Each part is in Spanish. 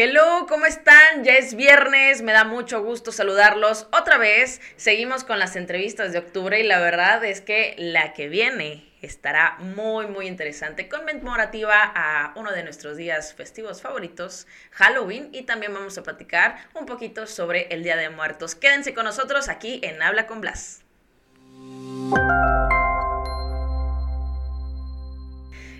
Hello, ¿cómo están? Ya es viernes, me da mucho gusto saludarlos otra vez. Seguimos con las entrevistas de octubre y la verdad es que la que viene estará muy, muy interesante, conmemorativa a uno de nuestros días festivos favoritos, Halloween, y también vamos a platicar un poquito sobre el Día de Muertos. Quédense con nosotros aquí en Habla con Blas.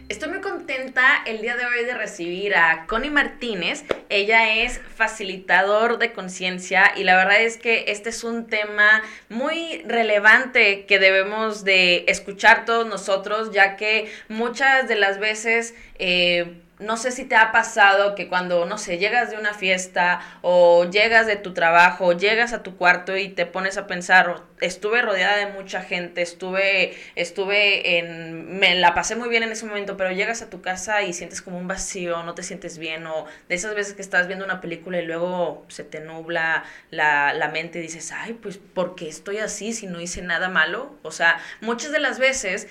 Estoy muy contenta el día de hoy de recibir a Connie Martínez. Ella es facilitador de conciencia y la verdad es que este es un tema muy relevante que debemos de escuchar todos nosotros, ya que muchas de las veces... Eh, no sé si te ha pasado que cuando, no sé, llegas de una fiesta o llegas de tu trabajo, llegas a tu cuarto y te pones a pensar, estuve rodeada de mucha gente, estuve, estuve en, me la pasé muy bien en ese momento, pero llegas a tu casa y sientes como un vacío, no te sientes bien, o de esas veces que estás viendo una película y luego se te nubla la, la mente y dices, ay, pues, ¿por qué estoy así si no hice nada malo? O sea, muchas de las veces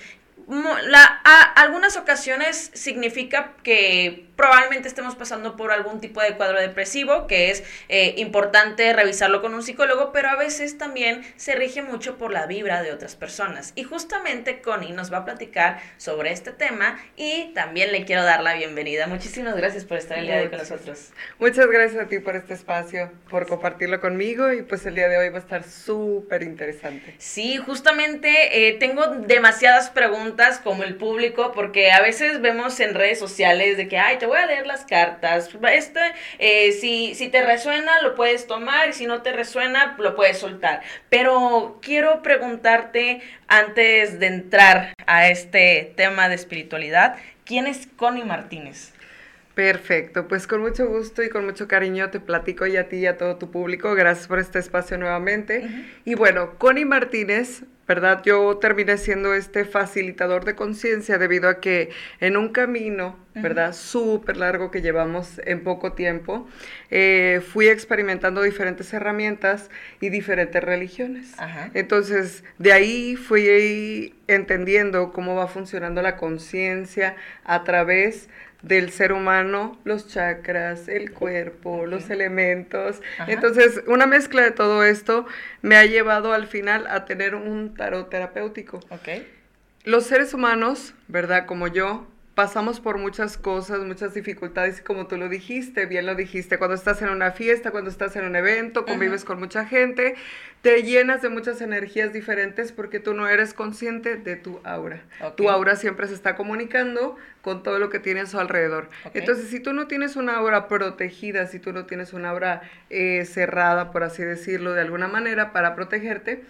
la, a, algunas ocasiones significa que probablemente estemos pasando por algún tipo de cuadro depresivo, que es eh, importante revisarlo con un psicólogo, pero a veces también se rige mucho por la vibra de otras personas. Y justamente Connie nos va a platicar sobre este tema y también le quiero dar la bienvenida. Muchísimas gracias por estar el día de hoy con nosotros. Muchas gracias a ti por este espacio, por compartirlo conmigo y pues el día de hoy va a estar súper interesante. Sí, justamente eh, tengo demasiadas preguntas como el público porque a veces vemos en redes sociales de que, ay, te voy a leer las cartas. Este, eh, si, si te resuena, lo puedes tomar y si no te resuena, lo puedes soltar. Pero quiero preguntarte, antes de entrar a este tema de espiritualidad, ¿quién es Connie Martínez? Perfecto, pues con mucho gusto y con mucho cariño te platico y a ti y a todo tu público. Gracias por este espacio nuevamente. Y bueno, Connie Martínez ¿verdad? Yo terminé siendo este facilitador de conciencia debido a que en un camino, ¿verdad? Súper largo que llevamos en poco tiempo, eh, fui experimentando diferentes herramientas y diferentes religiones. Entonces, de ahí fui entendiendo cómo va funcionando la conciencia a través del ser humano, los chakras, el cuerpo, los elementos. Entonces, una mezcla de todo esto me ha llevado al final a tener un tarot terapéutico. Los seres humanos, ¿verdad? Como yo, pasamos por muchas cosas, muchas dificultades, y como tú lo dijiste, bien lo dijiste, cuando estás en una fiesta, cuando estás en un evento, convives con mucha gente, te llenas de muchas energías diferentes porque tú no eres consciente de tu aura. Tu aura siempre se está comunicando con todo lo que tiene a su alrededor. Entonces, si tú no tienes una aura protegida, si tú no tienes una aura eh, cerrada, por así decirlo, de alguna manera, para protegerte,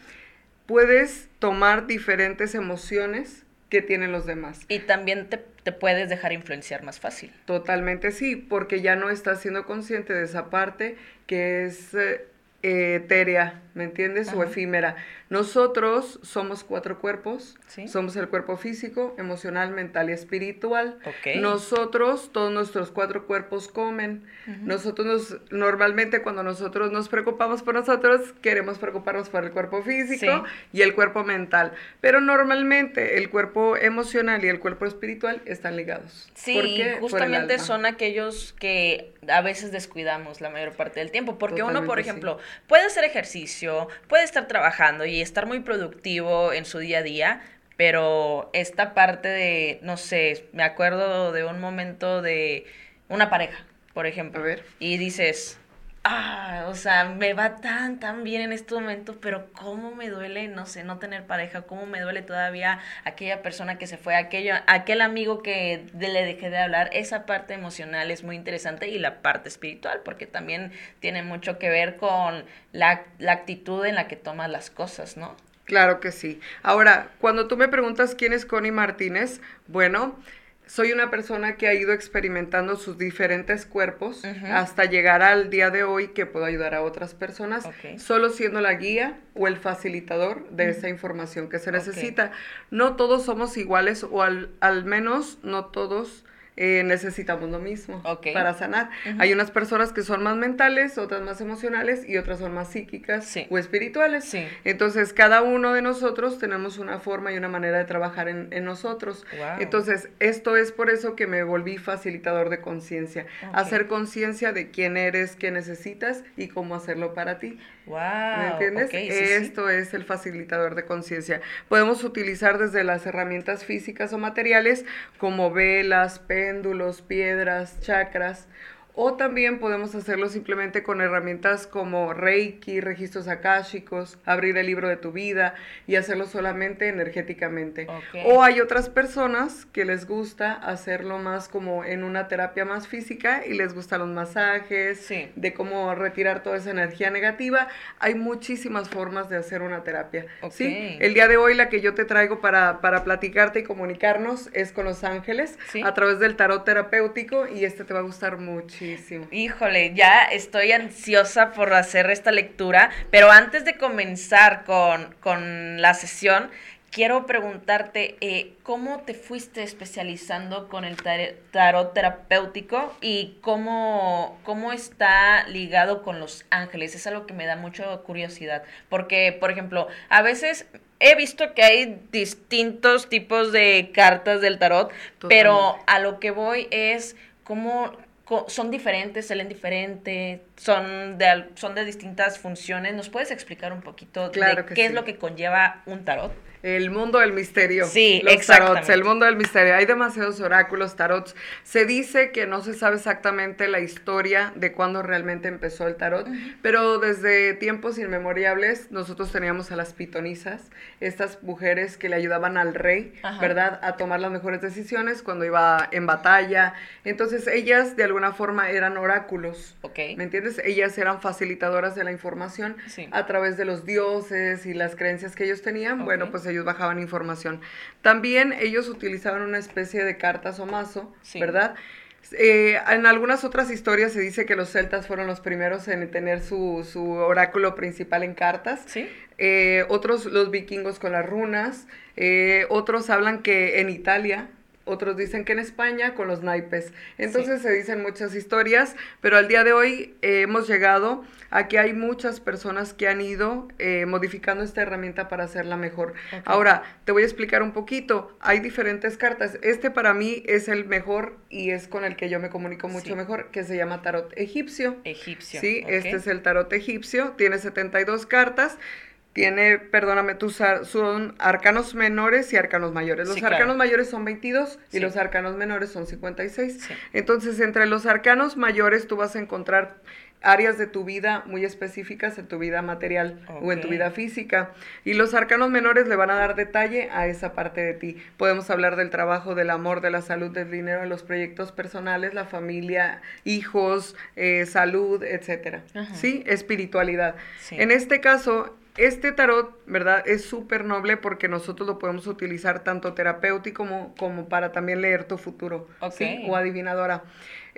puedes tomar diferentes emociones que tienen los demás. Y también te, te, puedes dejar influenciar más fácil. Totalmente sí, porque ya no estás siendo consciente de esa parte que es eh, etérea, ¿me entiendes? O efímera. Nosotros somos cuatro cuerpos. Somos el cuerpo físico, emocional, mental y espiritual. Nosotros, todos nuestros cuatro cuerpos comen. Nosotros nos, normalmente cuando nosotros nos preocupamos por nosotros, queremos preocuparnos por el cuerpo físico y el cuerpo mental. Pero normalmente el cuerpo emocional y el cuerpo espiritual están ligados. Sí, justamente son aquellos que a veces descuidamos la mayor parte del tiempo. Porque uno, por ejemplo, puede hacer ejercicio, puede estar trabajando y estar muy productivo en su día a día, pero esta parte de, no sé, me acuerdo de un momento de una pareja, por ejemplo, y dices, ah, o sea, me va tan, tan bien en este momento, pero cómo me duele, no sé, no tener pareja, cómo me duele todavía aquella persona que se fue, aquello, aquel amigo que le dejé de hablar, esa parte emocional es muy interesante y la parte espiritual, porque también tiene mucho que ver con la, la actitud en la que tomas las cosas, ¿no? Claro que sí. Ahora, cuando tú me preguntas quién es Connie Martínez, bueno, soy una persona que ha ido experimentando sus diferentes cuerpos hasta llegar al día de hoy que puedo ayudar a otras personas, solo siendo la guía o el facilitador de esa información que se necesita. No todos somos iguales o al, al menos no todos eh, necesitamos lo mismo para sanar. Hay unas personas que son más mentales, otras más emocionales y otras son más psíquicas o espirituales. Entonces, cada uno de nosotros tenemos una forma y una manera de trabajar en, nosotros. Entonces, esto es por eso que me volví facilitador de conciencia. Hacer conciencia de quién eres, qué necesitas y cómo hacerlo para ti. ¿Me entiendes? Esto es el facilitador de conciencia. Podemos utilizar desde las herramientas físicas o materiales como velas, péndulos, piedras, chakras o también podemos hacerlo simplemente con herramientas como Reiki, registros akáshicos, abrir el libro de tu vida y hacerlo solamente energéticamente. O hay otras personas que les gusta hacerlo más como en una terapia más física y les gustan los masajes, de cómo retirar toda esa energía negativa. Hay muchísimas formas de hacer una terapia. ¿sí? El día de hoy la que yo te traigo para, para platicarte y comunicarnos es con los ángeles a través del tarot terapéutico y este te va a gustar mucho. Híjole, ya estoy ansiosa por hacer esta lectura, pero antes de comenzar con, la sesión, quiero preguntarte, eh, ¿cómo te fuiste especializando con el tarot terapéutico y cómo, cómo está ligado con los ángeles? Es algo que me da mucha curiosidad, porque, por ejemplo, a veces he visto que hay distintos tipos de cartas del tarot, pero a lo que voy es cómo, son diferentes, salen diferente, son de, son de distintas funciones. ¿Nos puedes explicar un poquito de qué es lo que conlleva un tarot? El mundo del misterio. Sí, los tarots, el mundo del misterio. Hay demasiados oráculos, tarots. Se dice que no se sabe exactamente la historia de cuándo realmente empezó el tarot, pero desde tiempos inmemoriales nosotros teníamos a las pitonisas, estas mujeres que le ayudaban al rey, ¿verdad?, a tomar las mejores decisiones cuando iba en batalla. Entonces ellas de alguna forma eran oráculos. ¿Me entiendes? Ellas eran facilitadoras de la información a través de los dioses y las creencias que ellos tenían. Bueno, pues ellos bajaban información. También ellos utilizaban una especie de cartas o mazo, ¿verdad? Eh, en algunas otras historias se dice que los celtas fueron los primeros en tener su, su oráculo principal en cartas. ¿Sí? Eh, otros, los vikingos con las runas. Eh, otros hablan que en Italia otros dicen que en España con los naipes. Entonces se dicen muchas historias, pero al día de hoy eh, hemos llegado a que hay muchas personas que han ido eh, modificando esta herramienta para hacerla mejor. Ahora, te voy a explicar un poquito. Hay diferentes cartas. Este para mí es el mejor y es con el que yo me comunico mucho mejor, que se llama tarot egipcio. Egipcio. Sí, este es el tarot egipcio. Tiene 72 cartas tiene, perdóname, tus son arcanos menores y arcanos mayores. Los arcanos mayores son 22 y los arcanos menores son 56. Entonces, entre los arcanos mayores tú vas a encontrar áreas de tu vida muy específicas en tu vida material o en tu vida física. Y los arcanos menores le van a dar detalle a esa parte de ti. Podemos hablar del trabajo, del amor, de la salud, del dinero, de los proyectos personales, la familia, hijos, eh, salud, etcétera. ¿Sí? Espiritualidad. En este caso, este tarot, ¿verdad? Es súper noble porque nosotros lo podemos utilizar tanto terapéutico como, como para también leer tu futuro. ¿sí? O adivinadora.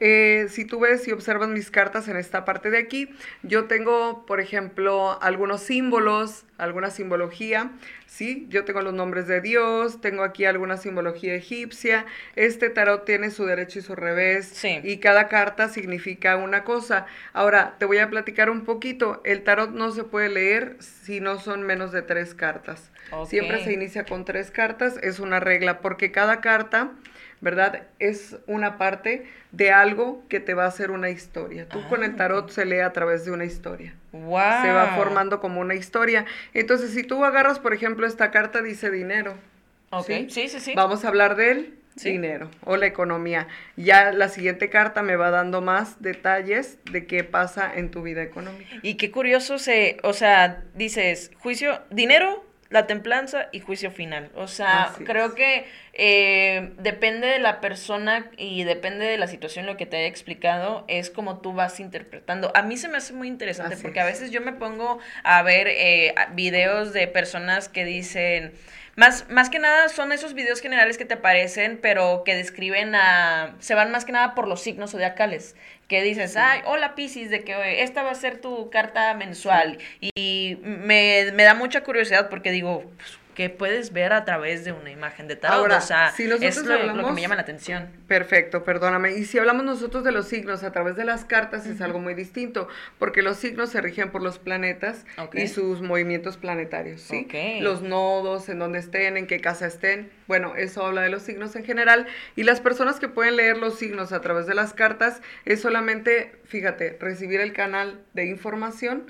Eh, si tú ves y observas mis cartas en esta parte de aquí, yo tengo, por ejemplo, algunos símbolos, alguna simbología, ¿sí? Yo tengo los nombres de Dios, tengo aquí alguna simbología egipcia, este tarot tiene su derecho y su revés, y cada carta significa una cosa. Ahora, te voy a platicar un poquito, el tarot no se puede leer si no son menos de tres cartas. Siempre se inicia con tres cartas, es una regla, porque cada carta ¿verdad? Es una parte de algo que te va a hacer una historia. Tú con el tarot ah. se lee a través de una historia. Wow. Se va formando como una historia. Entonces, si tú agarras, por ejemplo, esta carta dice dinero. Ok, sí, sí, sí. Vamos a hablar del dinero o la economía. Ya la siguiente carta me va dando más detalles de qué pasa en tu vida económica. Y qué curioso se, o sea, dices, juicio, dinero, la templanza y juicio final. O sea, creo que eh, depende de la persona y depende de la situación lo que te haya explicado, es como tú vas interpretando. A mí se me hace muy interesante porque a veces yo me pongo a ver eh, videos de personas que dicen más, más que nada son esos videos generales que te aparecen, pero que describen a... Se van más que nada por los signos zodiacales. Que dices, ay, hola Pisces, de que esta va a ser tu carta mensual. Y me, da mucha curiosidad porque digo, pues, que puedes ver a través de una imagen de tarot. o sea, si es lo, que me llama la atención. Perfecto, perdóname. Y si hablamos nosotros de los signos a través de las cartas, es algo muy distinto, porque los signos se rigen por los planetas y sus movimientos planetarios, ¿sí? Los nodos, en donde estén, en qué casa estén. Bueno, eso habla de los signos en general. Y las personas que pueden leer los signos a través de las cartas es solamente, fíjate, recibir el canal de información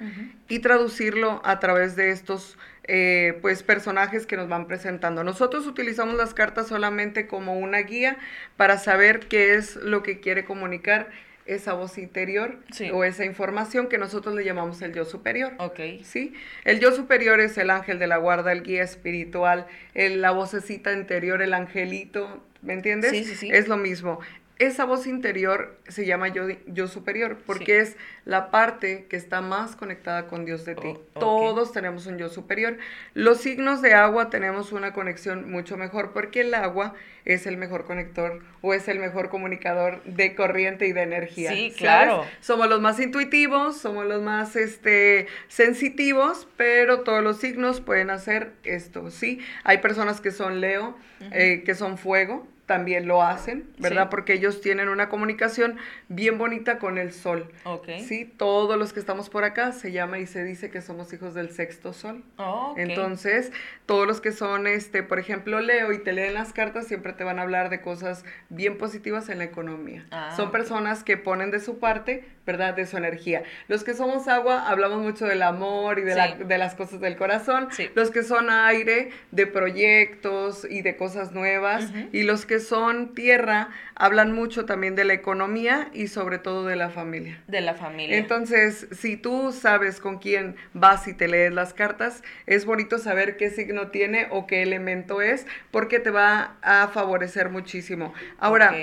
y traducirlo a través de estos eh, pues personajes que nos van presentando. Nosotros utilizamos las cartas solamente como una guía para saber qué es lo que quiere comunicar esa voz interior o esa información que nosotros le llamamos el yo superior. Ok. ¿Sí? El yo superior es el ángel de la guarda, el guía espiritual, el, la vocecita interior, el angelito, ¿me entiendes? Sí, sí, sí. Es lo mismo esa voz interior se llama yo, yo superior, porque es la parte que está más conectada con Dios de ti. Oh, Todos tenemos un yo superior. Los signos de agua tenemos una conexión mucho mejor, porque el agua es el mejor conector o es el mejor comunicador de corriente y de energía. Sí, claro. Somos los más intuitivos, somos los más este, sensitivos, pero todos los signos pueden hacer esto, ¿sí? Hay personas que son Leo, eh, que son fuego, también lo hacen, ¿verdad? Porque ellos tienen una comunicación bien bonita con el sol. Ok. Sí, todos los que estamos por acá se llama y se dice que somos hijos del sexto sol. Oh, Entonces, todos los que son, este, por ejemplo, Leo y te leen las cartas, siempre te van a hablar de cosas bien positivas en la economía. Ah, son personas que ponen de su parte, ¿verdad? De su energía. Los que somos agua, hablamos mucho del amor y de, de las cosas del corazón. Los que son aire, de proyectos y de cosas nuevas. Y los que son tierra hablan mucho también de la economía y sobre todo de la familia. De la familia. Entonces, si tú sabes con quién vas y te lees las cartas, es bonito saber qué signo tiene o qué elemento es, porque te va a favorecer muchísimo. Ahora,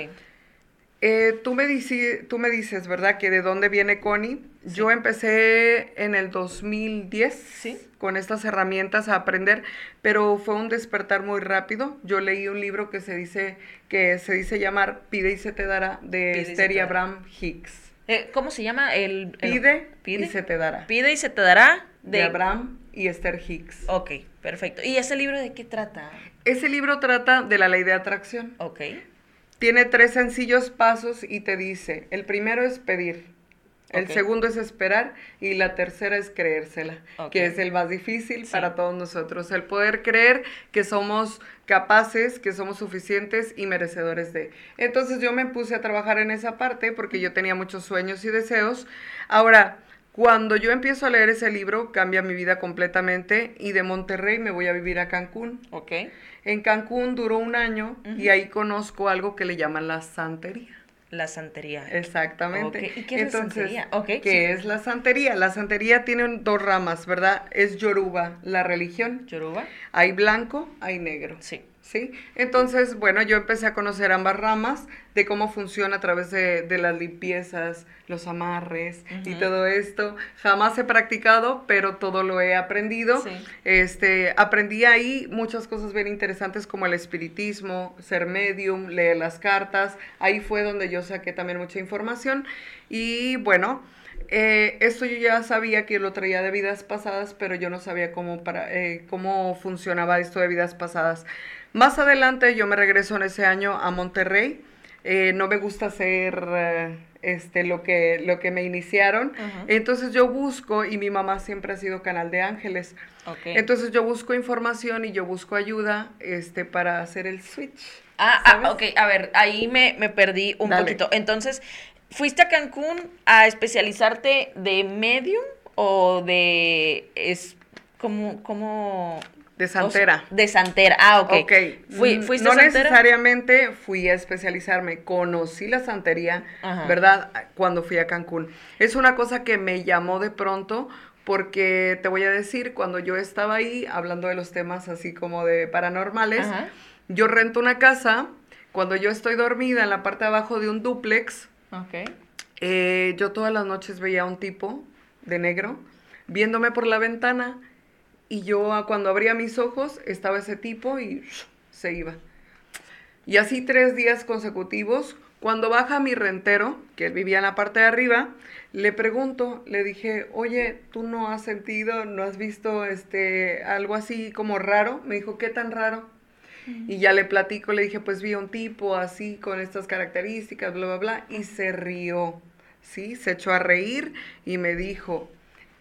eh, tú, me dices, tú me dices, ¿verdad? Que de dónde viene Connie. Yo empecé en el 2010 ¿Sí? con estas herramientas a aprender, pero fue un despertar muy rápido. Yo leí un libro que se dice que se dice llamar Pide y se te dará de Esther y Abraham Hicks. Eh, ¿Cómo se llama el, Pide, y se te dará. Pide y se te dará de, de Abraham y Esther Hicks. Ok, perfecto. ¿Y ese libro de qué trata? Ese libro trata de la ley de atracción. Ok. Tiene tres sencillos pasos y te dice, el primero es pedir, el segundo es esperar y la tercera es creérsela, que es el más difícil para todos nosotros, el poder creer que somos capaces, que somos suficientes y merecedores de. Entonces yo me puse a trabajar en esa parte porque yo tenía muchos sueños y deseos. Ahora, cuando yo empiezo a leer ese libro, cambia mi vida completamente y de Monterrey me voy a vivir a Cancún. Ok. En Cancún duró un año y ahí conozco algo que le llaman la santería. La santería. Exactamente. ¿Y qué es la santería? ¿Qué es la santería? La santería tiene dos ramas, ¿verdad? Es Yoruba, la religión. Yoruba. Hay blanco, hay negro. Sí. ¿Sí? Entonces, bueno, yo empecé a conocer ambas ramas de cómo funciona a través de, las limpiezas, los amarres y todo esto. Jamás he practicado, pero todo lo he aprendido. Este, aprendí ahí muchas cosas bien interesantes como el espiritismo, ser medium, leer las cartas. Ahí fue donde yo saqué también mucha información. Y bueno, eh, esto yo ya sabía que lo traía de vidas pasadas, pero yo no sabía cómo, para, eh, cómo funcionaba esto de vidas pasadas. Más adelante yo me regreso en ese año a Monterrey. Eh, no me gusta hacer eh, este, lo, que, lo que me iniciaron. Entonces yo busco, y mi mamá siempre ha sido canal de ángeles. Entonces yo busco información y yo busco ayuda este, para hacer el switch. Ah, ah ok, a ver, ahí me, perdí un poquito. Entonces, ¿fuiste a Cancún a especializarte de medium o de... Es, como, como, de Santera. de Santera, ah, ok. Ok. Fui, mm, no necesariamente fui a especializarme, conocí la santería, ¿verdad? Cuando fui a Cancún. Es una cosa que me llamó de pronto porque te voy a decir, cuando yo estaba ahí hablando de los temas así como de paranormales, yo rento una casa, cuando yo estoy dormida en la parte de abajo de un duplex, eh, yo todas las noches veía a un tipo de negro viéndome por la ventana y yo cuando abría mis ojos estaba ese tipo y se iba. Y así tres días consecutivos Cuando baja mi rentero, que vivía en la parte de arriba, le pregunto, le dije, oye, ¿tú no has sentido, no has visto este, algo así como raro? Me dijo, ¿qué tan raro? Y ya le platico, le dije, pues vi un tipo así, con estas características, bla, bla, bla, y se rió, ¿sí? Se echó a reír y me dijo,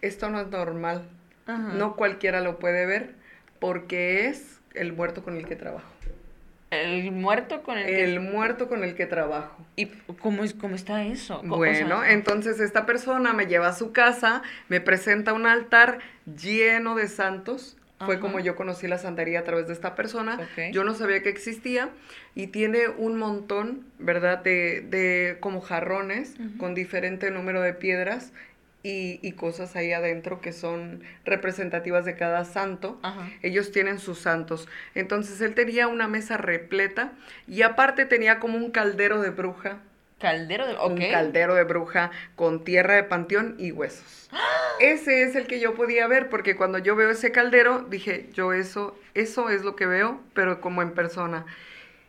esto no es normal, no cualquiera lo puede ver, porque es el muerto con el que trabajo. El muerto con el, el muerto con el que trabajo. ¿Y cómo, es, cómo está eso? Bueno, entonces esta persona me lleva a su casa, me presenta un altar lleno de santos. Fue como yo conocí la santería a través de esta persona. Yo no sabía que existía. Y tiene un montón, ¿verdad? De, de como jarrones con diferente número de piedras y, cosas ahí adentro que son representativas de cada santo. Ellos tienen sus santos. Entonces él tenía una mesa repleta y aparte tenía como un caldero de bruja. Caldero de Un caldero de bruja con tierra de panteón y huesos. Ese es el que yo podía ver porque cuando yo veo ese caldero dije, yo eso, eso es lo que veo, pero como en persona.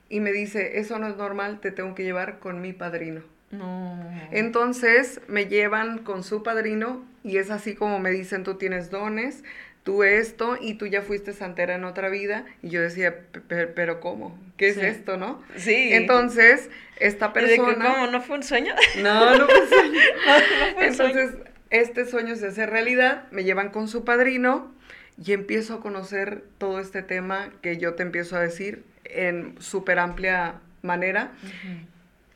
Y me dice, eso no es normal, te tengo que llevar con mi padrino. No. Entonces me llevan con su padrino y es así como me dicen, tú tienes dones, tú esto y tú ya fuiste santera en otra vida. Y yo decía, pero ¿cómo? ¿Qué es esto, no? Sí. Entonces, esta persona... ¿Cómo? ¿No fue un sueño? No, no fue un sueño. Entonces, este sueño se hace realidad, me llevan con su padrino y empiezo a conocer todo este tema que yo te empiezo a decir en súper amplia manera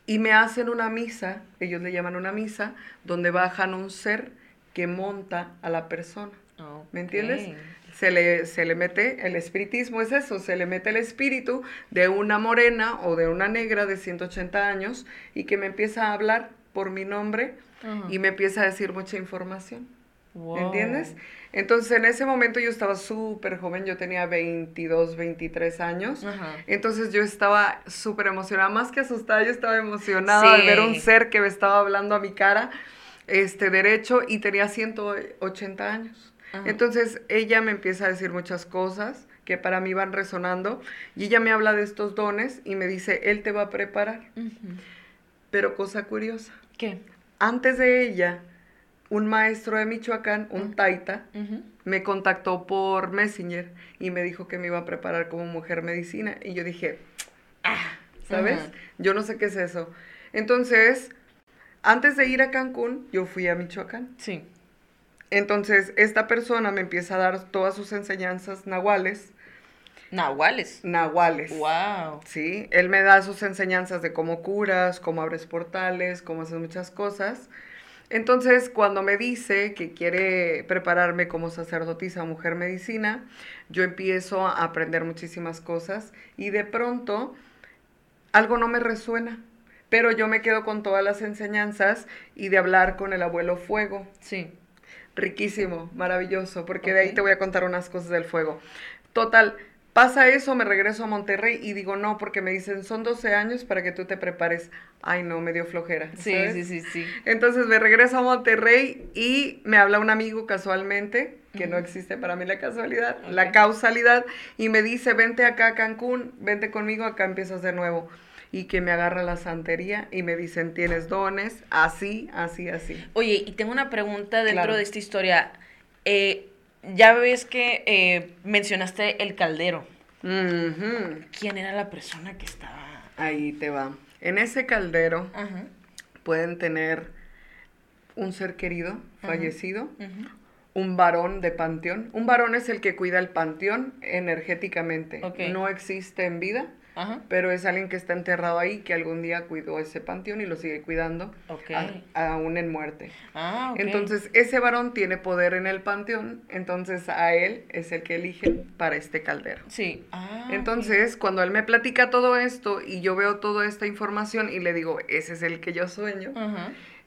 y me hacen una misa, ellos le llaman una misa, donde bajan un ser que monta a la persona. ¿Me entiendes? Se le, se le mete, el espiritismo es eso, se le mete el espíritu de una morena o de una negra de 180 años y que me empieza a hablar por mi nombre y me empieza a decir mucha información. ¿Me entiendes? Entonces en ese momento yo estaba súper joven, yo tenía 22, 23 años. Entonces yo estaba súper emocionada, más que asustada, yo estaba emocionada de ver un ser que me estaba hablando a mi cara, este derecho, y tenía 180 años. Entonces ella me empieza a decir muchas cosas que para mí van resonando, y ella me habla de estos dones y me dice, él te va a preparar. Pero cosa curiosa. ¿Qué? Antes de ella, un maestro de Michoacán, un taita, me contactó por Messenger y me dijo que me iba a preparar como mujer medicina. Y yo dije, ah, ¿sabes? Yo no sé qué es eso. Entonces, antes de ir a Cancún, yo fui a Michoacán. Sí. Entonces, esta persona me empieza a dar todas sus enseñanzas nahuales. Nahuales. Nahuales. Wow. Sí, él me da sus enseñanzas de cómo curas, cómo abres portales, cómo haces muchas cosas. Entonces, cuando me dice que quiere prepararme como sacerdotisa mujer medicina, yo empiezo a aprender muchísimas cosas y de pronto algo no me resuena, pero yo me quedo con todas las enseñanzas y de hablar con el abuelo fuego. Sí. Riquísimo, maravilloso, porque de ahí te voy a contar unas cosas del fuego. Total, Pasa eso, me regreso a Monterrey y digo no, porque me dicen, son 12 años para que tú te prepares. Ay, no, me dio flojera. Sí, sí, sí, sí. Entonces me regreso a Monterrey y me habla un amigo casualmente, que no existe para mí la casualidad, la causalidad, y me dice, vente acá a Cancún, vente conmigo, acá empiezas de nuevo. Y que me agarra la santería y me dicen, tienes dones, así, así, así. Oye, y tengo una pregunta dentro de esta historia. Eh, ya ves que eh, mencionaste el caldero. ¿Quién era la persona que estaba? Ahí te va. En ese caldero pueden tener un ser querido, fallecido, un varón de panteón. Un varón es el que cuida el panteón energéticamente. No existe en vida, pero es alguien que está enterrado ahí, que algún día cuidó ese panteón y lo sigue cuidando, aún en muerte. Ah, entonces, ese varón tiene poder en el panteón, entonces a él es el que eligen para este caldero. Sí. Ah, entonces, cuando él me platica todo esto y yo veo toda esta información y le digo, ese es el que yo sueño,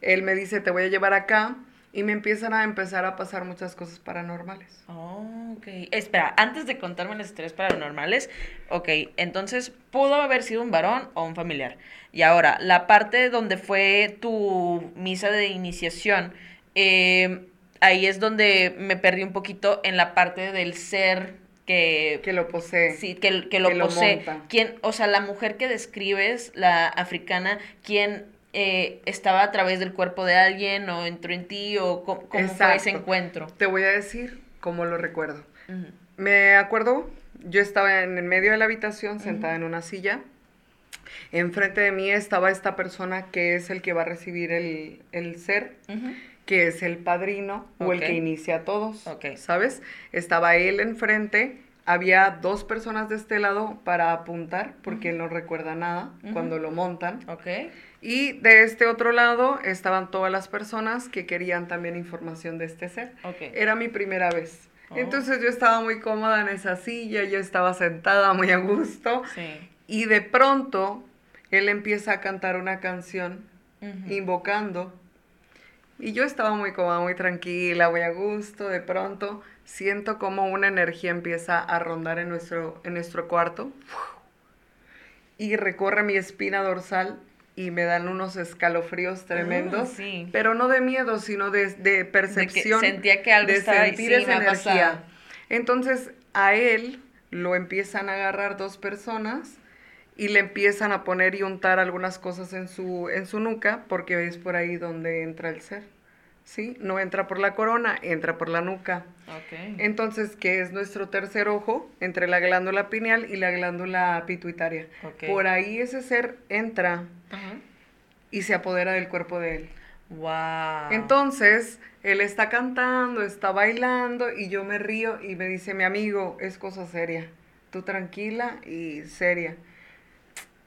él me dice, te voy a llevar acá y me empiezan a empezar a pasar muchas cosas paranormales. Oh, ok. Espera, antes de contarme las historias paranormales, ok, entonces pudo haber sido un varón o un familiar. Y ahora, la parte donde fue tu misa de iniciación, eh, ahí es donde me perdí un poquito en la parte del ser que... Que lo posee. Sí, que, que lo posee. ¿Quién, o sea, la mujer que describes, la africana, ¿quién eh, estaba a través del cuerpo de alguien o entró en ti o cómo, fue ese encuentro? Te voy a decir cómo lo recuerdo. Me acuerdo, yo estaba en el medio de la habitación sentada en una silla. Enfrente de mí estaba esta persona que es el que va a recibir el, el ser, que es el padrino o el que inicia a todos, ¿sabes? Estaba él enfrente, había dos personas de este lado para apuntar, porque él no recuerda nada cuando lo montan. Y de este otro lado estaban todas las personas que querían también información de este ser. Era mi primera vez. Oh. Entonces yo estaba muy cómoda en esa silla, yo estaba sentada muy a gusto. Y de pronto él empieza a cantar una canción invocando. Y yo estaba muy cómoda, muy tranquila, muy a gusto. De pronto siento como una energía empieza a rondar en nuestro, en nuestro cuarto. Y recorre mi espina dorsal y me dan unos escalofríos ah, tremendos, pero no de miedo, sino de, percepción. De sentía que algo de sentir esa energía. Entonces a él lo empiezan a agarrar dos personas y le empiezan a poner y untar algunas cosas en su, en su nuca, porque es por ahí donde entra el ser. ¿Sí? No entra por la corona, entra por la nuca. Entonces, ¿qué es nuestro tercer ojo? Entre la glándula pineal y la glándula pituitaria. Por ahí ese ser entra y se apodera del cuerpo de él. Wow. Entonces, él está cantando, está bailando y yo me río y me dice, mi amigo, es cosa seria. Tú tranquila y seria.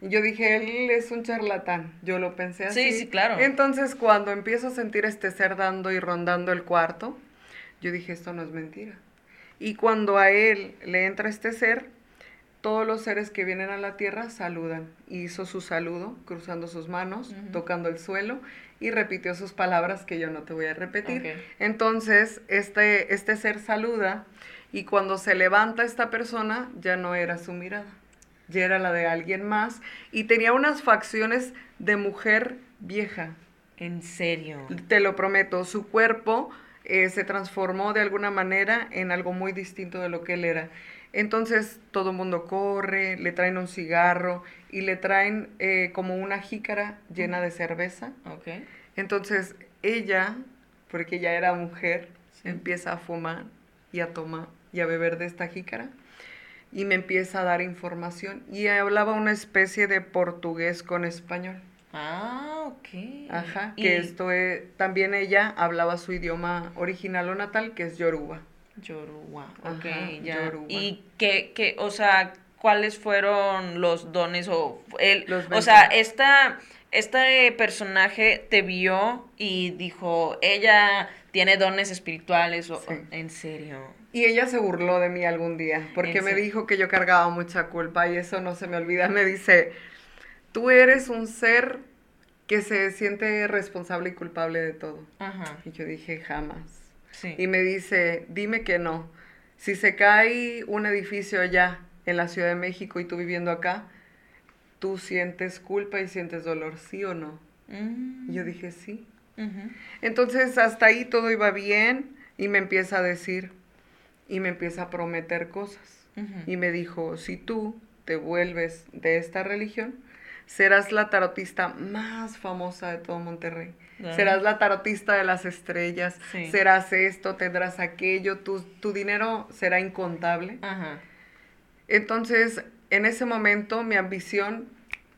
Y yo dije, él es un charlatán. Yo lo pensé así. Sí, sí, claro. Entonces, cuando empiezo a sentir este ser dando y rondando el cuarto, yo dije, esto no es mentira. Y cuando a él le entra este ser, todos los seres que vienen a la tierra saludan. hizo su saludo, cruzando sus manos, tocando el suelo, y repitió sus palabras que yo no te voy a repetir. Entonces, este, este ser saluda, y cuando se levanta esta persona, ya no era su mirada, ya era la de alguien más, y tenía unas facciones de mujer vieja. ¿En serio? Te lo prometo, su cuerpo eh, se transformó de alguna manera en algo muy distinto de lo que él era. Entonces todo el mundo corre, le traen un cigarro y le traen eh, como una jícara llena de cerveza. Okay. Entonces ella, porque ya era mujer, empieza a fumar y a tomar y a beber de esta jícara y me empieza a dar información y hablaba una especie de portugués con español. Ah, ok. Ajá, que esto es, también ella hablaba su idioma original o natal, que es Yoruba. Yoruba, ok, ya. Y que, que, o sea, ¿cuáles fueron los dones o el, o sea, esta, este personaje te vio y dijo, ella tiene dones espirituales o, en serio. Y ella se burló de mí algún día, porque me dijo que yo cargaba mucha culpa y eso no se me olvida. Me dice, tú eres un ser que se siente responsable y culpable de todo. Y yo dije, jamás. Y me dice, dime que no. Si se cae un edificio allá en la Ciudad de México y tú viviendo acá, tú sientes culpa y sientes dolor, ¿sí o no? Y yo dije, sí. Entonces, hasta ahí todo iba bien y me empieza a decir y me empieza a prometer cosas. Y me dijo, si tú te vuelves de esta religión, serás la tarotista más famosa de todo Monterrey. Serás la tarotista de las estrellas, serás esto, tendrás aquello, tu, tu dinero será incontable. Entonces, en ese momento, mi ambición,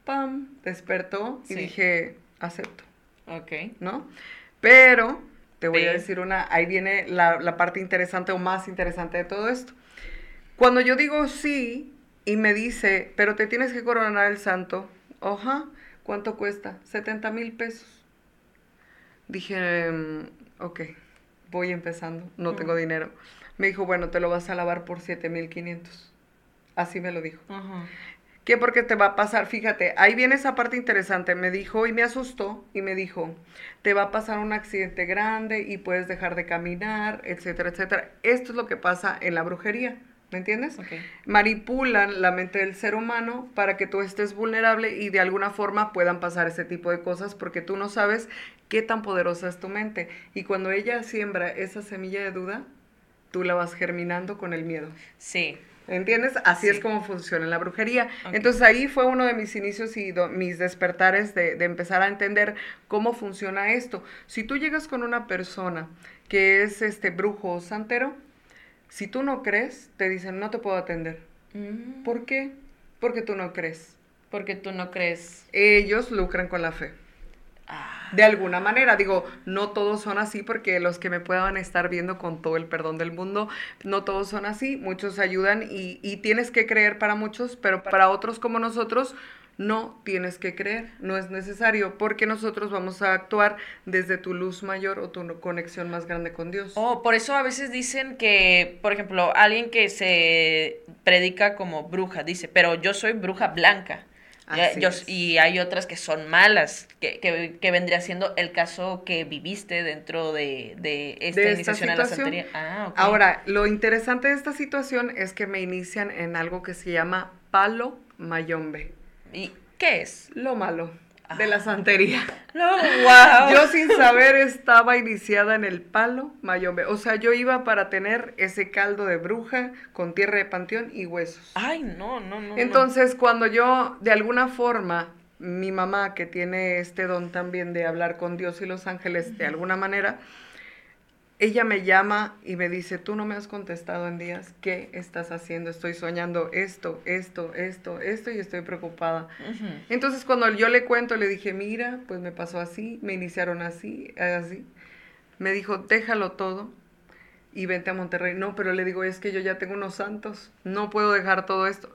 ¡pam!, despertó y dije, acepto. Ok. ¿No? Pero, te voy a decir una, ahí viene la, la parte interesante o más interesante de todo esto. Cuando yo digo sí y me dice, pero te tienes que coronar el santo, Ajá, ¿cuánto cuesta? 70 mil pesos. Dije, mm, ok, voy empezando, no tengo dinero. Me dijo, bueno, te lo vas a lavar por 7500. Así me lo dijo. Ajá. ¿Qué? Porque te va a pasar, fíjate, ahí viene esa parte interesante. Me dijo y me asustó y me dijo, te va a pasar un accidente grande y puedes dejar de caminar, etcétera, etcétera. Esto es lo que pasa en la brujería. ¿Me entiendes? Manipulan la mente del ser humano para que tú estés vulnerable y de alguna forma puedan pasar ese tipo de cosas porque tú no sabes qué tan poderosa es tu mente. Y cuando ella siembra esa semilla de duda, tú la vas germinando con el miedo. Sí. ¿Entiendes? Así es como funciona la brujería. Entonces ahí fue uno de mis inicios y mis despertares de, de, empezar a entender cómo funciona esto. Si tú llegas con una persona que es este brujo o santero, si tú no crees, te dicen no te puedo atender. Mm. ¿Por qué? Porque tú no crees. Porque tú no crees. Ellos lucran con la fe. Ah. De alguna manera, digo, no todos son así porque los que me puedan estar viendo con todo el perdón del mundo, no todos son así, muchos ayudan y, y tienes que creer para muchos, pero para otros como nosotros, no tienes que creer, no es necesario, porque nosotros vamos a actuar desde tu luz mayor o tu conexión más grande con Dios. Oh, por eso a veces dicen que, por ejemplo, alguien que se predica como bruja, dice, pero yo soy bruja blanca y hay otras que son malas, que, que, vendría siendo el caso que viviste dentro de, de esta iniciación a la santería. Ah, Ahora, lo interesante de esta situación es que me inician en algo que se llama palo mayombe. ¿Y qué es? Lo malo de la santería. No, wow. Yo sin saber estaba iniciada en el palo mayombe. O sea, yo iba para tener ese caldo de bruja con tierra de panteón y huesos. Ay, no, no, no. Entonces, cuando yo, de alguna forma, mi mamá, que tiene este don también de hablar con Dios y los ángeles, de alguna manera, ella me llama y me dice, tú no me has contestado en días, ¿qué estás haciendo? Estoy soñando esto, esto, esto, esto y estoy preocupada. Entonces cuando yo le cuento, le dije, mira, pues me pasó así, me iniciaron así, así. Me dijo, déjalo todo y vente a Monterrey. No, pero le digo, es que yo ya tengo unos santos, no puedo dejar todo esto.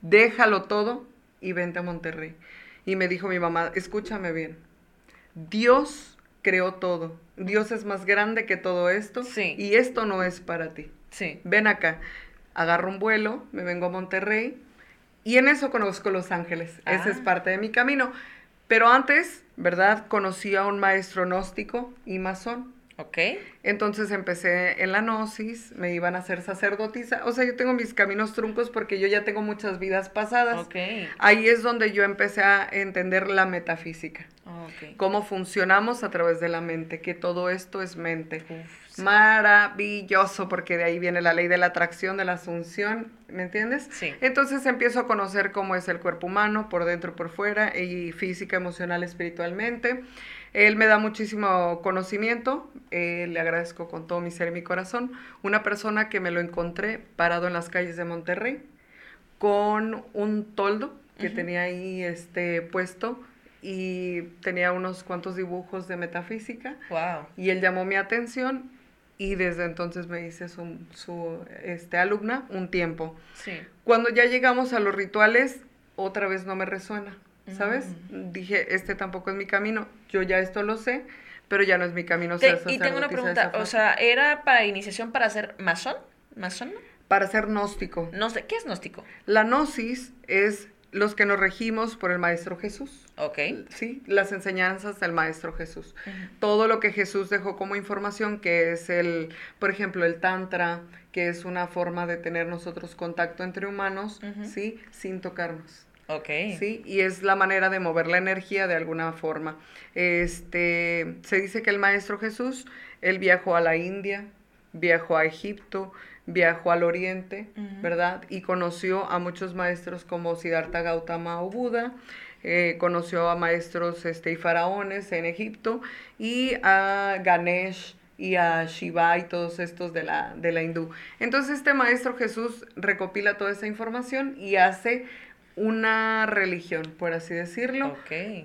Déjalo todo y vente a Monterrey. Y me dijo mi mamá, escúchame bien, Dios creó todo. Dios es más grande que todo esto sí. y esto no es para ti. Sí. Ven acá, agarro un vuelo, me vengo a Monterrey y en eso conozco Los Ángeles. Ese es ah. parte de mi camino. Pero antes, ¿verdad? Conocí a un maestro gnóstico y masón. Ok. Entonces empecé en la gnosis, me iban a hacer sacerdotisa. O sea, yo tengo mis caminos truncos porque yo ya tengo muchas vidas pasadas. Ok. Ahí es donde yo empecé a entender la metafísica. Okay. Cómo funcionamos a través de la mente, que todo esto es mente. Maravilloso, porque de ahí viene la ley de la atracción, de la asunción, ¿me entiendes? Sí. Entonces empiezo a conocer cómo es el cuerpo humano, por dentro por fuera, y física, emocional, espiritualmente. Él me da muchísimo conocimiento, eh, le agradezco con todo mi ser y mi corazón. Una persona que me lo encontré parado en las calles de Monterrey con un toldo que tenía ahí este, puesto y tenía unos cuantos dibujos de metafísica. Wow. Y él llamó mi atención y desde entonces me hice su, su este, alumna un tiempo. Sí. Cuando ya llegamos a los rituales, otra vez no me resuena. ¿Sabes? Dije, este tampoco es mi camino, yo ya esto lo sé, pero ya no es mi camino ser Y tengo una pregunta, o sea, ¿era para iniciación para ser masón? ¿Masón? Para ser gnóstico. No sé, ¿qué es gnóstico? La gnosis es los que nos regimos por el Maestro Jesús. Ok. Sí, las enseñanzas del Maestro Jesús. Todo lo que Jesús dejó como información, que es el, por ejemplo, el Tantra, que es una forma de tener nosotros contacto entre humanos, ¿sí? Sin tocarnos. Ok. Sí, y es la manera de mover la energía de alguna forma. Este, se dice que el Maestro Jesús, él viajó a la India, viajó a Egipto, viajó al Oriente, ¿verdad? Y conoció a muchos maestros como Siddhartha Gautama o Buda, eh, conoció a maestros este, y faraones en Egipto y a Ganesh y a Shiva y todos estos de la, de la hindú. Entonces este maestro Jesús recopila toda esa información y hace una religión, por así decirlo.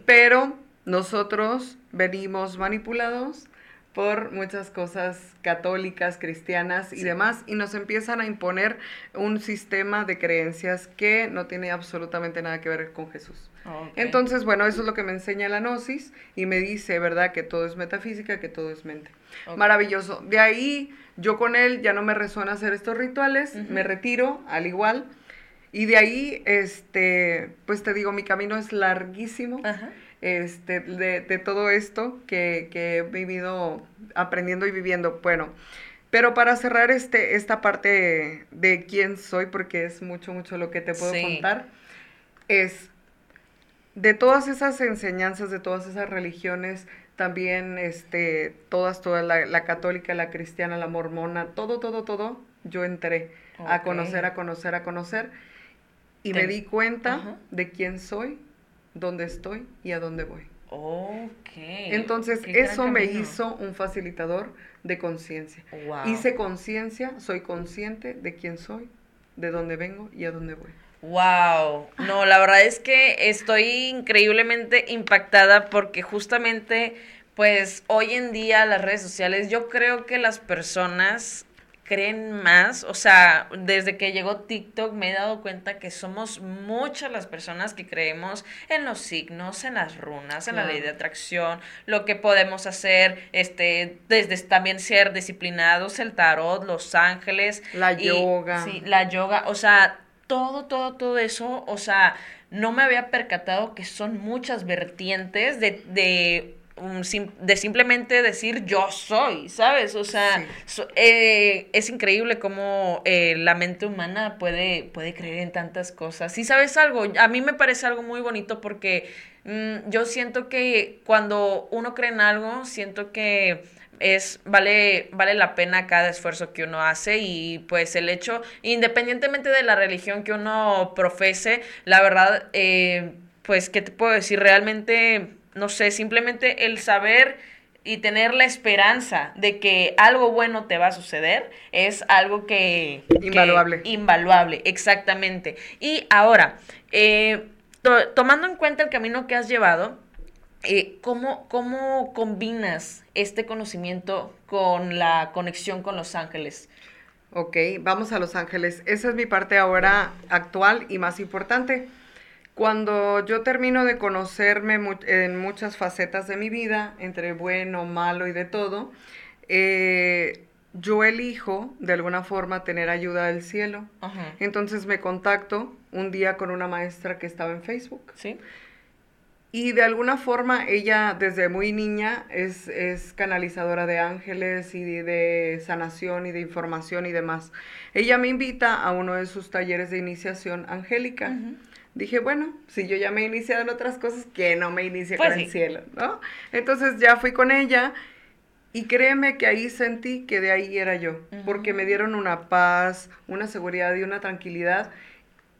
Pero nosotros venimos manipulados por muchas cosas católicas, cristianas y demás, y nos empiezan a imponer un sistema de creencias que no tiene absolutamente nada que ver con Jesús. Entonces, bueno, eso es lo que me enseña la gnosis y me dice, ¿verdad?, que todo es metafísica, que todo es mente. Maravilloso. De ahí, yo con él ya no me resuena hacer estos rituales, me retiro al igual y de ahí, este, pues te digo, mi camino es larguísimo. Este, de, de, todo esto que, que, he vivido aprendiendo y viviendo. Bueno, pero para cerrar este, esta parte de quién soy, porque es mucho, mucho lo que te puedo contar, es de todas esas enseñanzas, de todas esas religiones, también este, todas, todas, la, católica, la cristiana, la mormona, todo, todo, todo, yo entré a conocer, a conocer, a conocer y me di cuenta de quién soy, dónde estoy y a dónde voy. Ok. Entonces, eso me hizo un facilitador de conciencia. Hice conciencia, soy consciente de quién soy, de dónde vengo y a dónde voy. Wow, no, la verdad es que estoy increíblemente impactada porque justamente, pues hoy en día las redes sociales, yo creo que las personas creen más, o sea, desde que llegó TikTok me he dado cuenta que somos muchas las personas que creemos en los signos, en las runas, en la ley de atracción, lo que podemos hacer, este, desde también ser disciplinados, el tarot, los ángeles, la yoga. Sí, la yoga, o sea, todo, todo, todo eso, o sea, no me había percatado que son muchas vertientes de, de, de simplemente decir yo soy, ¿sabes? O sea, eh, es increíble cómo eh, la mente humana puede, puede creer en tantas cosas. Y sabes algo, a mí me parece algo muy bonito porque mm, yo siento que cuando uno cree en algo, siento que es vale vale la pena cada esfuerzo que uno hace y pues el hecho independientemente de la religión que uno profese la verdad eh, pues qué te puedo decir realmente no sé simplemente el saber y tener la esperanza de que algo bueno te va a suceder es algo que invaluable invaluable exactamente y ahora eh, tomando en cuenta el camino que has llevado eh, ¿cómo, ¿cómo combinas este conocimiento con la conexión con los ángeles? Ok, vamos a Los Ángeles. Esa es mi parte ahora actual y más importante. Cuando yo termino de conocerme en muchas facetas de mi vida, entre bueno, malo y de todo, eh, yo elijo de alguna forma tener ayuda del cielo. Entonces me contacto un día con una maestra que estaba en Facebook. Sí. Y de alguna forma ella desde muy niña es, es canalizadora de ángeles y de, sanación y de información y demás. Ella me invita a uno de sus talleres de iniciación angélica. Dije, bueno, si yo ya me he iniciado en otras cosas, que no me inicie pues con el cielo, ¿no? Entonces ya fui con ella y créeme que ahí sentí que de ahí era yo, porque me dieron una paz, una seguridad y una tranquilidad.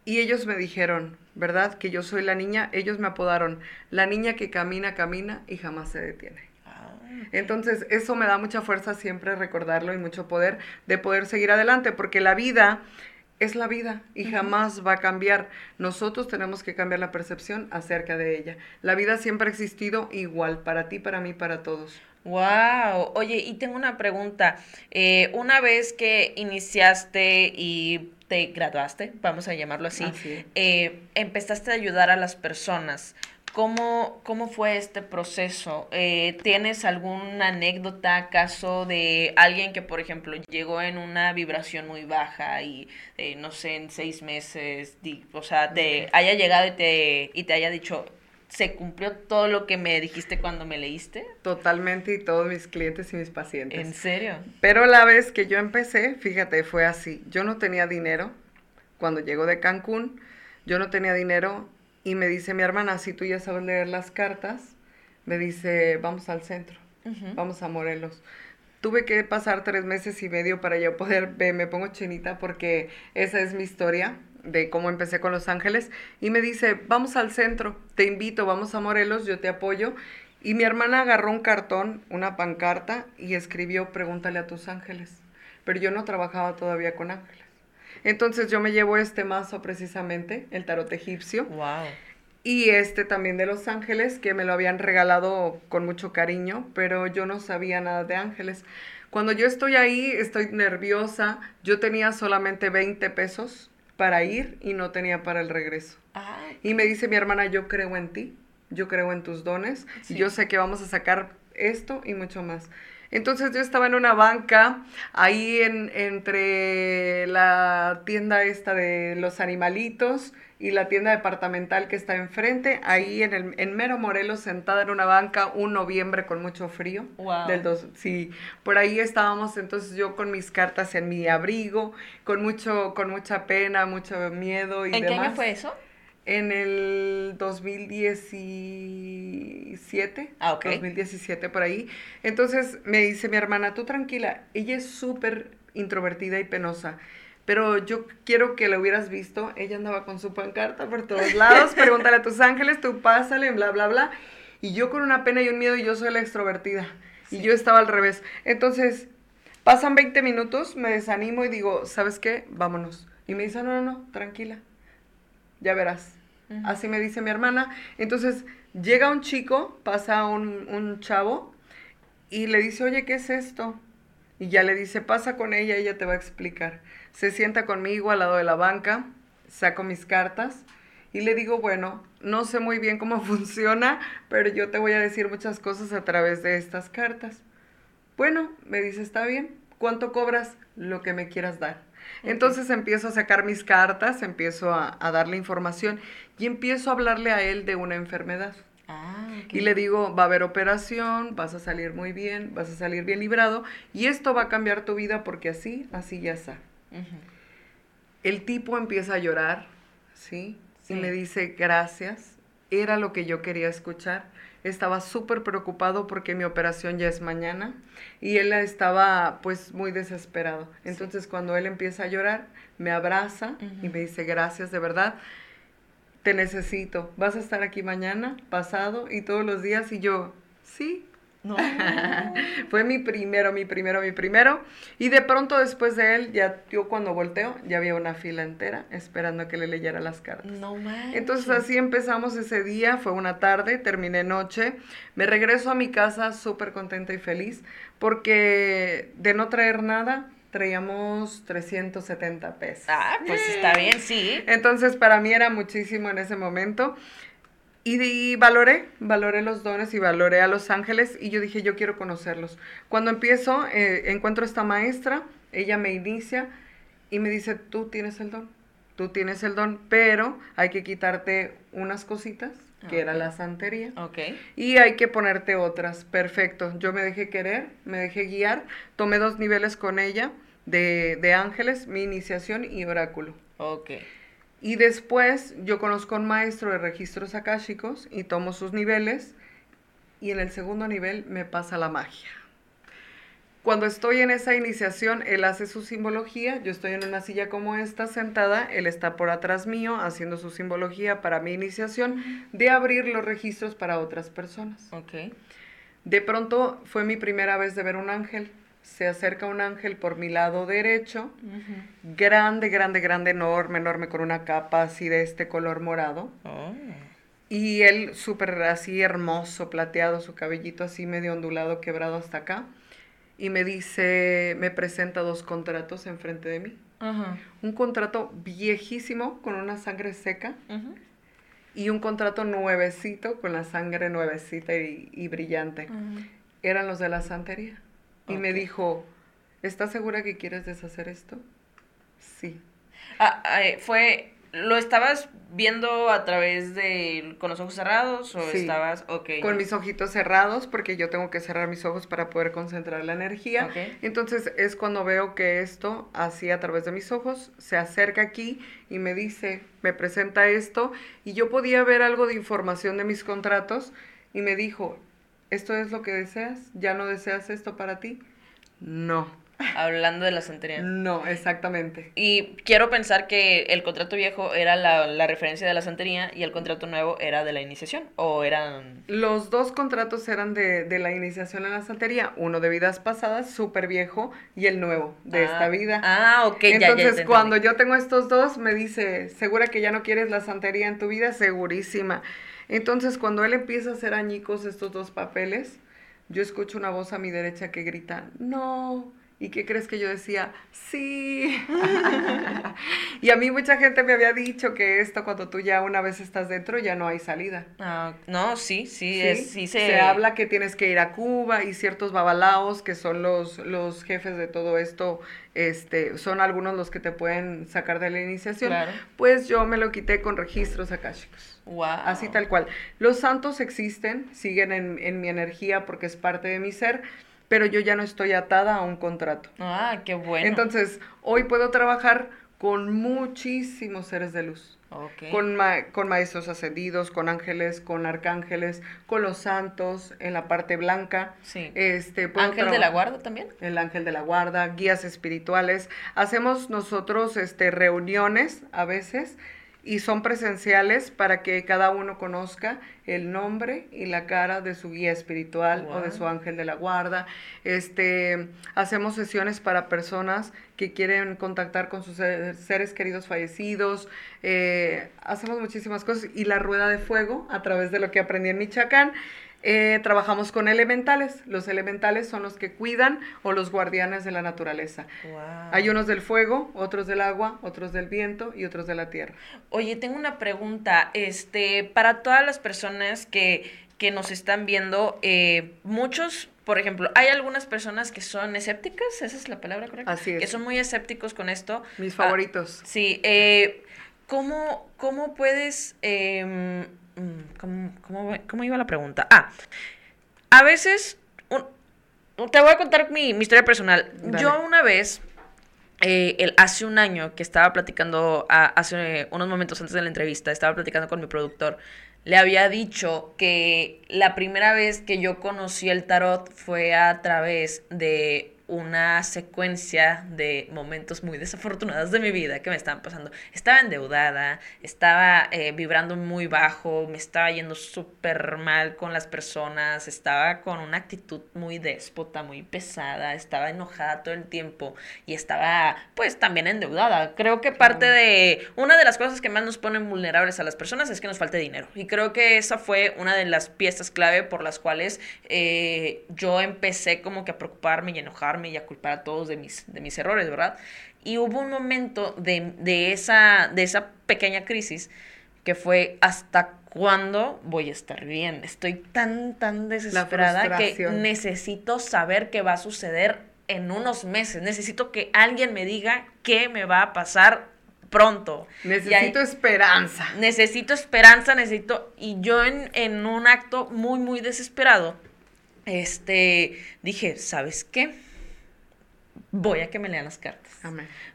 Y ellos me dijeron, ¿verdad? Que yo soy la niña, ellos me apodaron la niña que camina, camina y jamás se detiene. Ah, Entonces, eso me da mucha fuerza siempre recordarlo y mucho poder de poder seguir adelante, porque la vida es la vida y jamás va a cambiar. Nosotros tenemos que cambiar la percepción acerca de ella. La vida siempre ha existido igual, para ti, para mí, para todos. Wow, oye, y tengo una pregunta. Eh, una vez que iniciaste y te graduaste, vamos a llamarlo así, eh, empezaste a ayudar a las personas. ¿Cómo, cómo fue este proceso? Eh, ¿Tienes alguna anécdota, caso de alguien que, por ejemplo, llegó en una vibración muy baja y, eh, no sé, en seis meses, o sea, te haya llegado y te, y te haya dicho, ¿Se cumplió todo lo que me dijiste cuando me leíste? Totalmente y todos mis clientes y mis pacientes. ¿En serio? Pero la vez que yo empecé, fíjate, fue así. Yo no tenía dinero. Cuando llego de Cancún, yo no tenía dinero y me dice mi hermana, si tú ya sabes leer las cartas, me dice, vamos al centro, vamos a Morelos. Tuve que pasar tres meses y medio para yo poder, me pongo chinita porque esa es mi historia de cómo empecé con Los Ángeles, y me dice, vamos al centro, te invito, vamos a Morelos, yo te apoyo. Y mi hermana agarró un cartón, una pancarta, y escribió, pregúntale a tus ángeles. Pero yo no trabajaba todavía con ángeles. Entonces yo me llevo este mazo precisamente, el tarot egipcio. Wow. Y este también de los ángeles, que me lo habían regalado con mucho cariño, pero yo no sabía nada de ángeles. Cuando yo estoy ahí, estoy nerviosa. Yo tenía solamente 20 pesos para ir y no tenía para el regreso. Y me dice mi hermana, yo creo en ti, yo creo en tus dones y yo sé que vamos a sacar esto y mucho más. Entonces yo estaba en una banca ahí en, entre la tienda esta de los animalitos y la tienda departamental que está enfrente, ahí en, el, en Mero Morelos, sentada en una banca, un noviembre con mucho frío. Del dos, sí, por ahí estábamos entonces yo con mis cartas en mi abrigo, con mucho, con mucha pena, mucho miedo y ¿En qué año fue eso? En el 2017. Ah, ok. 2017 por ahí. Entonces me dice mi hermana, tú tranquila, ella es súper introvertida y penosa. Pero yo quiero que la hubieras visto. Ella andaba con su pancarta por todos lados. Pregúntale a tus ángeles, tú pásale, bla, bla, bla. Y yo con una pena y un miedo, y yo soy la extrovertida. Y yo estaba al revés. Entonces, pasan 20 minutos, me desanimo y digo, ¿sabes qué? Vámonos. Y me dice, no, no, no, tranquila. Ya verás. Así me dice mi hermana. Entonces, llega un chico, pasa un, un chavo y le dice, oye, ¿qué es esto? Y ya le dice, pasa con ella, ella te va a explicar. Se sienta conmigo al lado de la banca, saco mis cartas y le digo, bueno, no sé muy bien cómo funciona, pero yo te voy a decir muchas cosas a través de estas cartas. Bueno, me dice, está bien, ¿cuánto cobras? Lo que me quieras dar. Entonces empiezo a sacar mis cartas, empiezo a, a, darle información y empiezo a hablarle a él de una enfermedad. Ah, Y le digo, va a haber operación, vas a salir muy bien, vas a salir bien librado y esto va a cambiar tu vida porque así, así ya está. El tipo empieza a llorar, ¿sí? Sí. Y me dice, gracias, era lo que yo quería escuchar. Estaba súper preocupado porque mi operación ya es mañana y él estaba pues muy desesperado. Entonces cuando él empieza a llorar, me abraza y me dice, gracias de verdad, te necesito, vas a estar aquí mañana, pasado y todos los días y yo, sí, No. fue mi primero, mi primero, mi primero. Y de pronto después de él, ya yo cuando volteo, ya había una fila entera esperando a que le leyera las cartas. No manches. Entonces así empezamos ese día, fue una tarde, terminé noche, me regreso a mi casa súper contenta y feliz porque de no traer nada, traíamos 370 pesos. Ah, pues está bien, sí. Entonces para mí era muchísimo en ese momento. Y, y valoré, valoré los dones y valoré a los ángeles y yo dije, yo quiero conocerlos. Cuando empiezo, eh, encuentro a esta maestra, ella me inicia y me dice, tú tienes el don, tú tienes el don, pero hay que quitarte unas cositas, que era la santería. Ok. Y hay que ponerte otras. Perfecto. Yo me dejé querer, me dejé guiar. Tomé dos niveles con ella de, de ángeles, mi iniciación y oráculo. Ok. Y después yo conozco a un maestro de registros akáshicos y tomo sus niveles. Y en el segundo nivel me pasa la magia. Cuando estoy en esa iniciación, él hace su simbología, yo estoy en una silla como esta sentada, él está por atrás mío haciendo su simbología para mi iniciación de abrir los registros para otras personas. Ok. De pronto fue mi primera vez de ver un ángel. Se acerca un ángel por mi lado derecho, grande, grande, grande, enorme, enorme, con una capa así de este color morado. Oh. Y él súper así hermoso, plateado, su cabellito así medio ondulado, quebrado hasta acá. Y me dice, me presenta dos contratos enfrente de mí. Un contrato viejísimo con una sangre seca y un contrato nuevecito con la sangre nuevecita y, y brillante. Eran los de la santería. Y me dijo, ¿estás segura que quieres deshacer esto? Sí. Ah, fue, ¿lo estabas viendo a través de, con los ojos cerrados o Sí. estabas, ok. Con mis ojitos cerrados, porque yo tengo que cerrar mis ojos para poder concentrar la energía. Entonces es cuando veo que esto, así a través de mis ojos, se acerca aquí y me dice, me presenta esto. Y yo podía ver algo de información de mis contratos y me dijo, ¿esto es lo que deseas? ¿Ya no deseas esto para ti? No, Hablando de la santería. no, exactamente. Y quiero pensar que el contrato viejo era la, la referencia de la santería y el contrato nuevo era de la iniciación. O eran. Los dos contratos eran de, de la iniciación en la santería, uno de vidas pasadas, súper viejo, y el nuevo, de Ah, esta vida. Ah, ok, ya, ya, Entonces, cuando yo tengo estos dos, me dice, ¿segura que ya no quieres la santería en tu vida? Segurísima. Entonces, cuando él empieza a hacer añicos estos dos papeles, yo escucho una voz a mi derecha que grita, no. ¿Y qué crees que yo decía? Sí. y a mí mucha gente me había dicho que esto, cuando tú ya una vez estás dentro, ya no hay salida. Ah, no, sí, sí, Sí, es, sí se... se habla que tienes que ir a Cuba y ciertos babalaos que son los, los jefes de todo esto, este, son algunos los que te pueden sacar de la iniciación. Claro. Pues yo me lo quité con registros akáshicos. Wow. Así tal cual. Los santos existen, siguen en, en mi energía porque es parte de mi ser, pero yo ya no estoy atada a un contrato. Ah, qué bueno. Entonces, hoy puedo trabajar con muchísimos seres de luz. Con, con maestros ascendidos, con ángeles, con arcángeles, con los santos en la parte blanca. Sí. Este, ¿Ángel de la guarda también? El ángel de la guarda, guías espirituales. Hacemos nosotros este, reuniones a veces y son presenciales para que cada uno conozca el nombre y la cara de su guía espiritual o de su ángel de la guarda. Este, hacemos sesiones para personas que quieren contactar con sus seres queridos fallecidos. Eh, hacemos muchísimas cosas y la rueda de fuego a través de lo que aprendí en Michoacán eh, trabajamos con elementales. Los elementales son los que cuidan o los guardianes de la naturaleza. Hay unos del fuego, otros del agua, otros del viento y otros de la tierra. Oye, tengo una pregunta. Este, para todas las personas que, que nos están viendo, eh, muchos por ejemplo, hay algunas personas que son escépticas, esa es la palabra correcta. Así es. Que son muy escépticos con esto. Mis favoritos. Ah, sí. Eh, ¿cómo, ¿Cómo puedes em, Mm, ¿Cómo, iba la pregunta? Ah, a veces, te voy a contar mi, historia personal. Yo una vez, eh, el, hace un año que estaba platicando, hace unos momentos antes de la entrevista, estaba platicando con mi productor, le había dicho que la primera vez que yo conocí el tarot fue a través de una secuencia de momentos muy desafortunados de mi vida que me estaban pasando. Estaba endeudada, estaba eh, vibrando muy bajo, me estaba yendo súper mal con las personas, estaba con una actitud muy déspota, muy pesada, estaba enojada todo el tiempo y estaba pues también endeudada. Creo que parte de una de las cosas que más nos ponen vulnerables a las personas es que nos falte dinero. Y creo que esa fue una de las piezas clave por las cuales eh, yo empecé como que a preocuparme y enojarme y a culpar a todos de mis, de mis errores, ¿verdad? Y hubo un momento de, esa, de esa pequeña crisis que fue hasta cuándo voy a estar bien. Estoy tan, tan desesperada que necesito saber qué va a suceder en unos meses. Necesito que alguien me diga qué me va a pasar pronto. Necesito esperanza. Necesito esperanza, necesito... Y yo en, en un acto muy, muy desesperado, este, dije, ¿sabes qué? Voy a que me lean las cartas.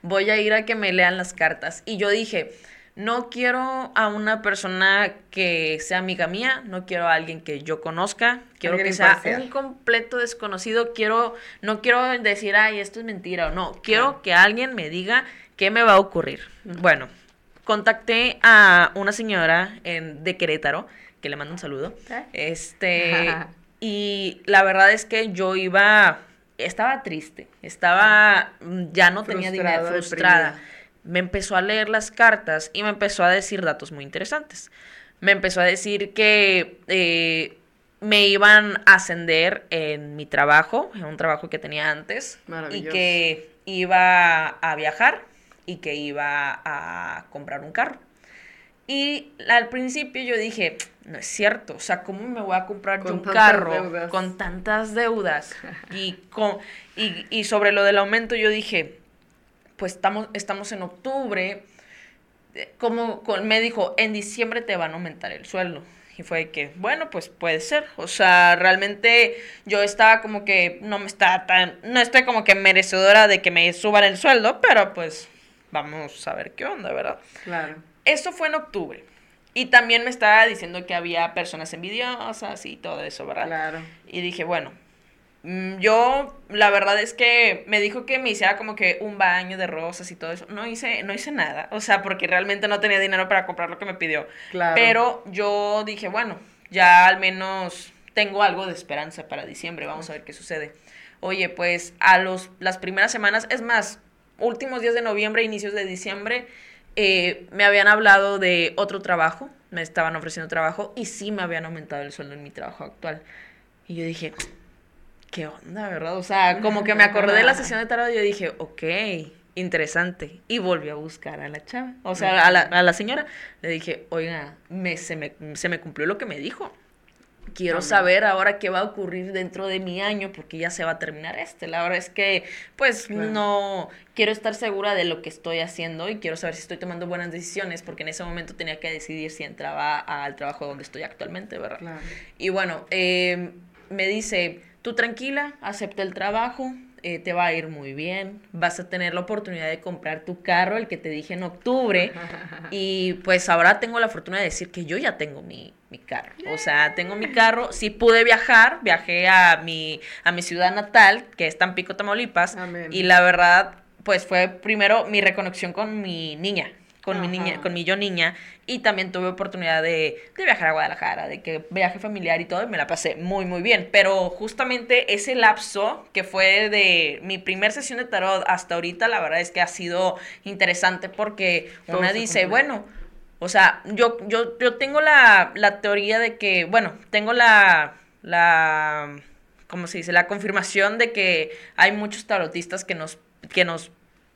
Voy a ir a que me lean las cartas. Y yo dije, no quiero a una persona que sea amiga mía, no quiero a alguien que yo conozca, quiero que sea un completo desconocido, quiero, no quiero decir, ay, esto es mentira o no, quiero que alguien me diga qué me va a ocurrir. Bueno, contacté a una señora en, de Querétaro, que le mando un saludo, este, y la verdad es que yo iba estaba triste, estaba, ya no tenía dinero, frustrada. Me empezó a leer las cartas y me empezó a decir datos muy interesantes. Me empezó a decir que eh, me iban a ascender en mi trabajo, en un trabajo que tenía antes, y que iba a viajar y que iba a comprar un carro. Y al principio yo dije, no es cierto, o sea, ¿cómo me voy a comprar yo un carro con tantas deudas? Y, con, y, sobre lo del aumento yo dije, pues estamos, estamos en octubre, eh, como me dijo, en diciembre te van a aumentar el sueldo. Y fue que, bueno, pues puede ser. O sea, realmente yo estaba como que no me está tan, no estoy como que merecedora de que me suban el sueldo, pero pues vamos a ver qué onda, ¿verdad? Claro. Eso fue en octubre. Y también me estaba diciendo que había personas envidiosas y todo eso, ¿verdad? Claro. Y dije, bueno, mm, yo la verdad es que me dijo que me hiciera como que un baño de rosas y todo eso. No hice, no hice nada. O sea, porque realmente no tenía dinero para comprar lo que me pidió. Claro. Pero yo dije, bueno, ya al menos tengo algo de esperanza para diciembre. Vamos a ver qué sucede. Oye, pues a los, las primeras semanas, es más, últimos días de noviembre, inicios de diciembre, eh, me habían hablado de otro trabajo, me estaban ofreciendo trabajo y sí me habían aumentado el sueldo en mi trabajo actual. Y yo dije, ¿qué onda, verdad? O sea, como que me acordé de la sesión de tarot y yo dije, ok, interesante. Y volví a buscar a la chava, o sea, a la, a la señora. Le dije, oiga, me, se, me, se me cumplió lo que me dijo quiero saber ahora qué va a ocurrir dentro de mi año porque ya se va a terminar este. La verdad es que pues no quiero estar segura de lo que estoy haciendo y quiero saber si estoy tomando buenas decisiones porque en ese momento tenía que decidir si entraba al trabajo donde estoy actualmente, ¿verdad? Y bueno, eh, me dice, tú tranquila, acepta el trabajo, eh, te va a ir muy bien, vas a tener la oportunidad de comprar tu carro, el que te dije en octubre, y pues ahora tengo la fortuna de decir que yo ya tengo mi, mi carro, o sea, tengo mi carro, sí pude viajar, viajé a mi, a mi ciudad natal, que es Tampico, Tamaulipas, y la verdad, pues fue primero mi reconexión con mi niña, con mi niña, con mi yo niña, y también tuve oportunidad de, de, viajar a Guadalajara, de que viaje familiar y todo, y me la pasé muy, muy bien. Pero justamente ese lapso que fue de mi primer sesión de tarot hasta ahorita, la verdad es que ha sido interesante porque una dice, bueno, o sea, yo, yo, yo tengo la, la teoría de que, bueno, tengo la, la, ¿cómo se dice? La confirmación de que hay muchos tarotistas que nos, que nos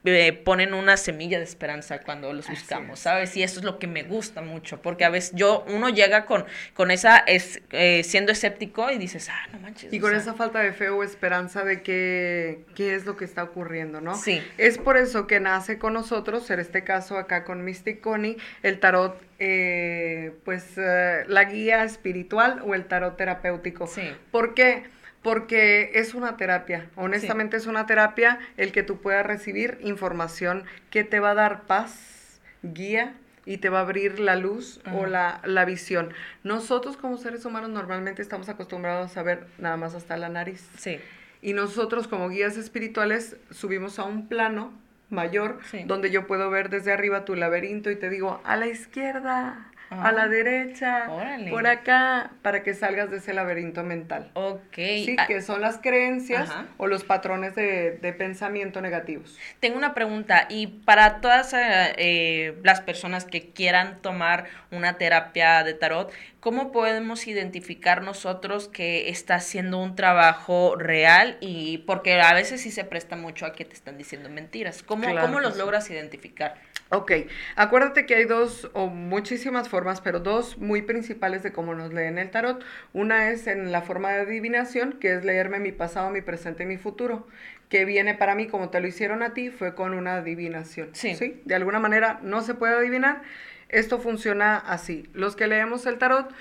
eh, ponen una semilla de esperanza cuando los buscamos, ¿sabes? Y eso es lo que me gusta mucho, porque a veces yo, uno llega con, con esa, es, eh, siendo escéptico y dices, ah, no manches. Y con esa falta de fe o esperanza de que, qué es lo que está ocurriendo, ¿no? Sí. Es por eso que nace con nosotros, en este caso acá con Mystic Connie, el tarot eh, pues la guía espiritual o el tarot terapéutico. Sí. ¿Por qué? Porque es una terapia, honestamente es una terapia el que tú puedas recibir información que te va a dar paz, guía y te va a abrir la luz o la, la, visión. Nosotros como seres humanos normalmente estamos acostumbrados a ver nada más hasta la nariz. Sí. Y nosotros como guías espirituales subimos a un plano mayor donde yo puedo ver desde arriba tu laberinto y te digo, a la izquierda, a la derecha, por acá, para que salgas de ese laberinto mental. Ok. Sí, ah, que son las creencias o los patrones de, pensamiento negativos. Tengo una pregunta, y para todas eh, eh, las personas que quieran tomar una terapia de tarot, ¿cómo podemos identificar nosotros que está haciendo un trabajo real? Y porque a veces sí se presta mucho a que te están diciendo mentiras. ¿Cómo, ¿cómo los logras identificar? Ok, acuérdate que hay dos o muchísimas formas, pero dos muy principales de cómo nos leen el tarot. Una es en la forma de adivinación, que es leerme mi pasado, mi presente y mi futuro, que viene para mí como te lo hicieron a ti, fue con una adivinación. Sí. ¿sí? De alguna manera no se puede adivinar. Esto funciona así. Los que leemos el tarot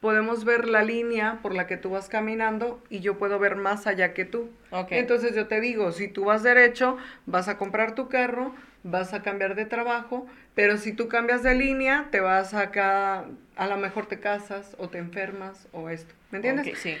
podemos ver la línea por la que tú vas caminando y yo puedo ver más allá que tú. Okay. Entonces yo te digo, si tú vas derecho, vas a comprar tu carro, vas a cambiar de trabajo, pero si tú cambias de línea, te vas acá, a lo mejor te casas o te enfermas o esto. ¿Me entiendes? sí.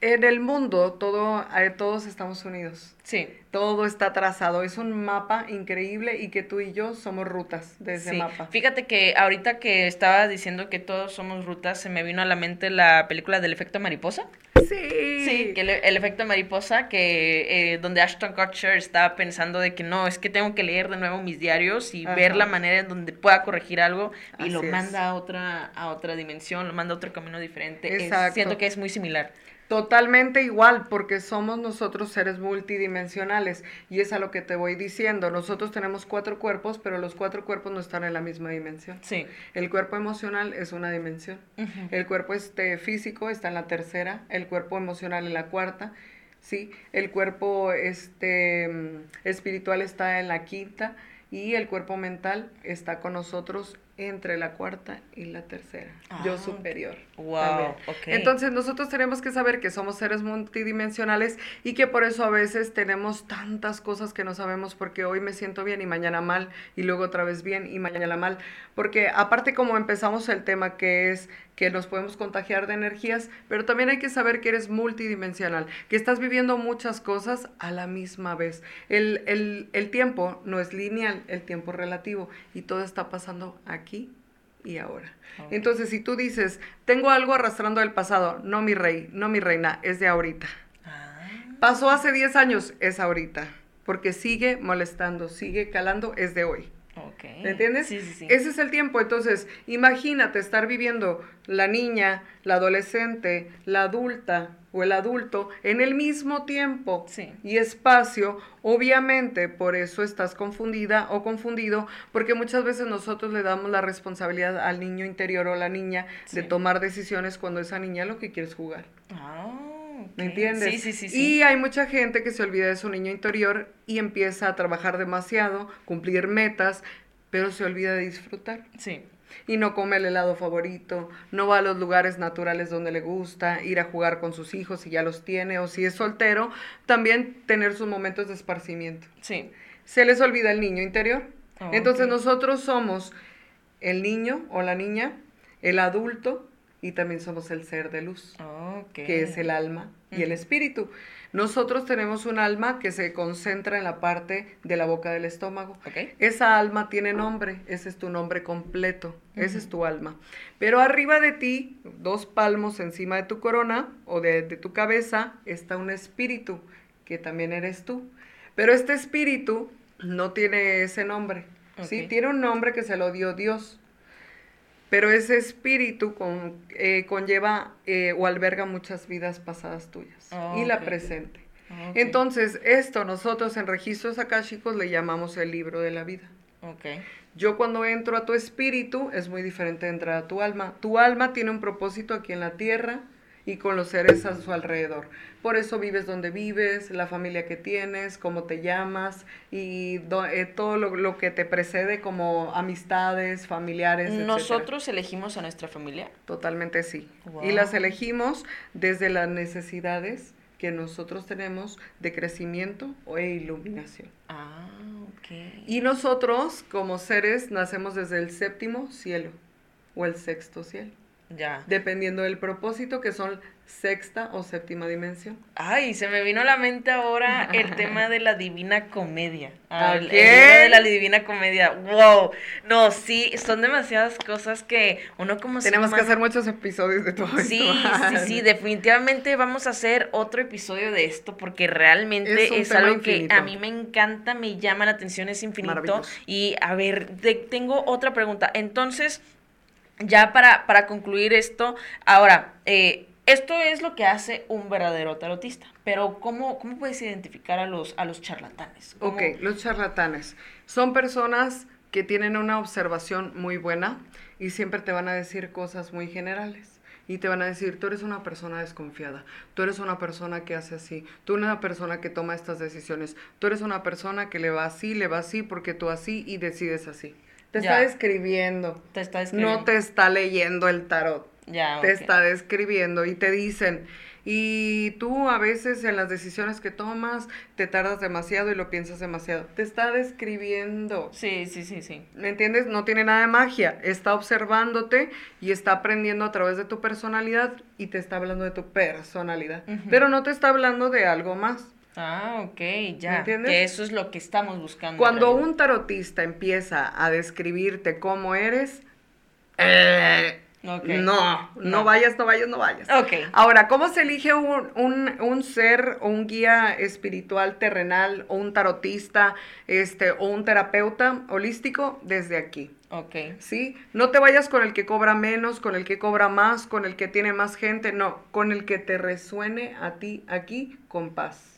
En el mundo, todo, eh, todos estamos unidos. Sí. Todo está trazado. Es un mapa increíble y que tú y yo somos rutas de ese sí. mapa. Fíjate que ahorita que estaba diciendo que todos somos rutas, se me vino a la mente la película del efecto mariposa. Sí. Sí, que el, efecto mariposa, que eh, donde Ashton Kutcher estaba pensando de que no, es que tengo que leer de nuevo mis diarios y ver la manera en donde pueda corregir algo y lo manda a otra, a otra dimensión, lo manda a otro camino diferente. Exacto. siento que es muy similar. Totalmente igual, porque somos nosotros seres multidimensionales y es a lo que te voy diciendo. Nosotros tenemos cuatro cuerpos, pero los cuatro cuerpos no están en la misma dimensión. Sí. El cuerpo emocional es una dimensión. El cuerpo este, físico está en la tercera, el cuerpo emocional en la cuarta, ¿sí? El cuerpo este, mm, espiritual está en la quinta y el cuerpo mental está con nosotros entre la cuarta y la tercera, yo Ah, superior. Wow. Entonces nosotros tenemos que saber que somos seres multidimensionales y que por eso a veces tenemos tantas cosas que no sabemos porque hoy me siento bien y mañana mal y luego otra vez bien y mañana mal. Porque aparte como empezamos el tema que es que nos podemos contagiar de energías, pero también hay que saber que eres multidimensional, que estás viviendo muchas cosas a la misma vez. El, el, el tiempo no es lineal, el tiempo es relativo y todo está pasando aquí y ahora. Entonces, si tú dices, tengo algo arrastrando del pasado, no mi rey, no mi reina, es de ahorita. Ah, Pasó hace 10 años, es ahorita. Porque sigue molestando, sigue calando, es de hoy. ¿Me entiendes? Sí, sí, sí. Ese es el tiempo. Entonces, imagínate estar viviendo la niña, la adolescente, la adulta o el adulto en el mismo tiempo Sí. y espacio. Obviamente, por eso estás confundida o confundido, porque muchas veces nosotros le damos la responsabilidad al niño interior o la niña de tomar decisiones cuando esa niña lo que quiere es jugar. Ah. ¿Me entiendes? Sí, sí, sí. sí. Y hay mucha gente que se olvida de su niño interior y empieza a trabajar demasiado, cumplir metas, pero se olvida de disfrutar. Sí. y no come el helado favorito, no va a los lugares naturales donde le gusta, ir a jugar con sus hijos si ya los tiene o si es soltero, también tener sus momentos de esparcimiento. Sí. Se les olvida el niño interior. Oh, Entonces nosotros somos el niño o la niña, el adulto y también somos el ser de luz Ok. que es el alma y el espíritu. Nosotros tenemos un alma que se concentra en la parte de la boca del estómago. Esa alma tiene nombre, ese es tu nombre completo, ese es tu alma. Pero arriba de ti, dos palmos encima de tu corona o de, de tu cabeza, está un espíritu, que también eres tú. Pero este espíritu no tiene ese nombre, ¿sí? Tiene un nombre que se lo dio Dios. Pero ese espíritu con- eh, conlleva eh, o alberga muchas vidas pasadas tuyas y la Ok. presente. Ok. Entonces, esto nosotros en registros akáshicos le llamamos el libro de la vida. Ok. Yo cuando entro a tu espíritu es muy diferente de entrar a tu alma. Tu alma tiene un propósito aquí en la tierra y con los seres a su alrededor. Por eso vives donde vives, la familia que tienes, cómo te llamas y do- eh, todo lo, lo que te precede como amistades, familiares. etcétera. ¿Nosotros elegimos a nuestra familia? Totalmente sí. Wow. Y las elegimos desde las necesidades que nosotros tenemos de crecimiento o e iluminación. Ah, ok. Y nosotros, como seres, nacemos desde el séptimo cielo o el sexto cielo, Ya. dependiendo del propósito, que son sexta o séptima dimensión. Ay, se me vino a la mente ahora el tema de la Divina Comedia. Ah, el, libro de la Divina Comedia. Wow. No, sí, son demasiadas cosas que uno como Tenemos que hacer muchos episodios de todo esto. Sí, sí, sí, definitivamente vamos a hacer otro episodio de esto porque realmente Es tema algo que a mí me encanta, me llama la atención, es infinito. Y a ver, te- tengo otra pregunta. Entonces, ya para, para concluir esto, ahora, eh, esto es lo que hace un verdadero tarotista, pero ¿cómo, cómo puedes identificar a los, a los charlatanes? ¿Cómo- Ok, los charlatanes son personas que tienen una observación muy buena y siempre te van a decir cosas muy generales. Y te van a decir, tú eres una persona desconfiada, tú eres una persona que hace así, tú eres una persona que toma estas decisiones, tú eres una persona que le va así, le va así, porque tú así y decides así. Te Ya. está describiendo, Te está describiendo? no te está leyendo el tarot Ya, te está describiendo y te dicen, y tú a veces en las decisiones que tomas te tardas demasiado y lo piensas demasiado. Te está describiendo. Sí, sí, sí, sí. ¿Me entiendes? No tiene nada de magia. Está observándote y está aprendiendo a través de tu personalidad y te está hablando de tu personalidad. Pero no te está hablando de algo más. Ah, ok, ya. entiendes? Que eso es lo que estamos buscando. Cuando un tarotista empieza a describirte cómo eres, eh, no, no, No. vayas, no vayas, no vayas. Ok. Ahora, ¿cómo se elige un, un- un ser o un guía espiritual terrenal o un tarotista este, o un terapeuta holístico? Desde aquí. Ok. ¿Sí? No te vayas con el que cobra menos, con el que cobra más, con el que tiene más gente, no, con el que te resuene a ti aquí con paz.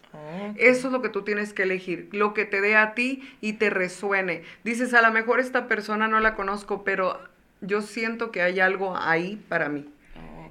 Eso es lo que tú tienes que elegir, lo que te dé a ti y te resuene. Dices, a lo mejor esta persona no la conozco, pero yo siento que hay algo ahí para mí.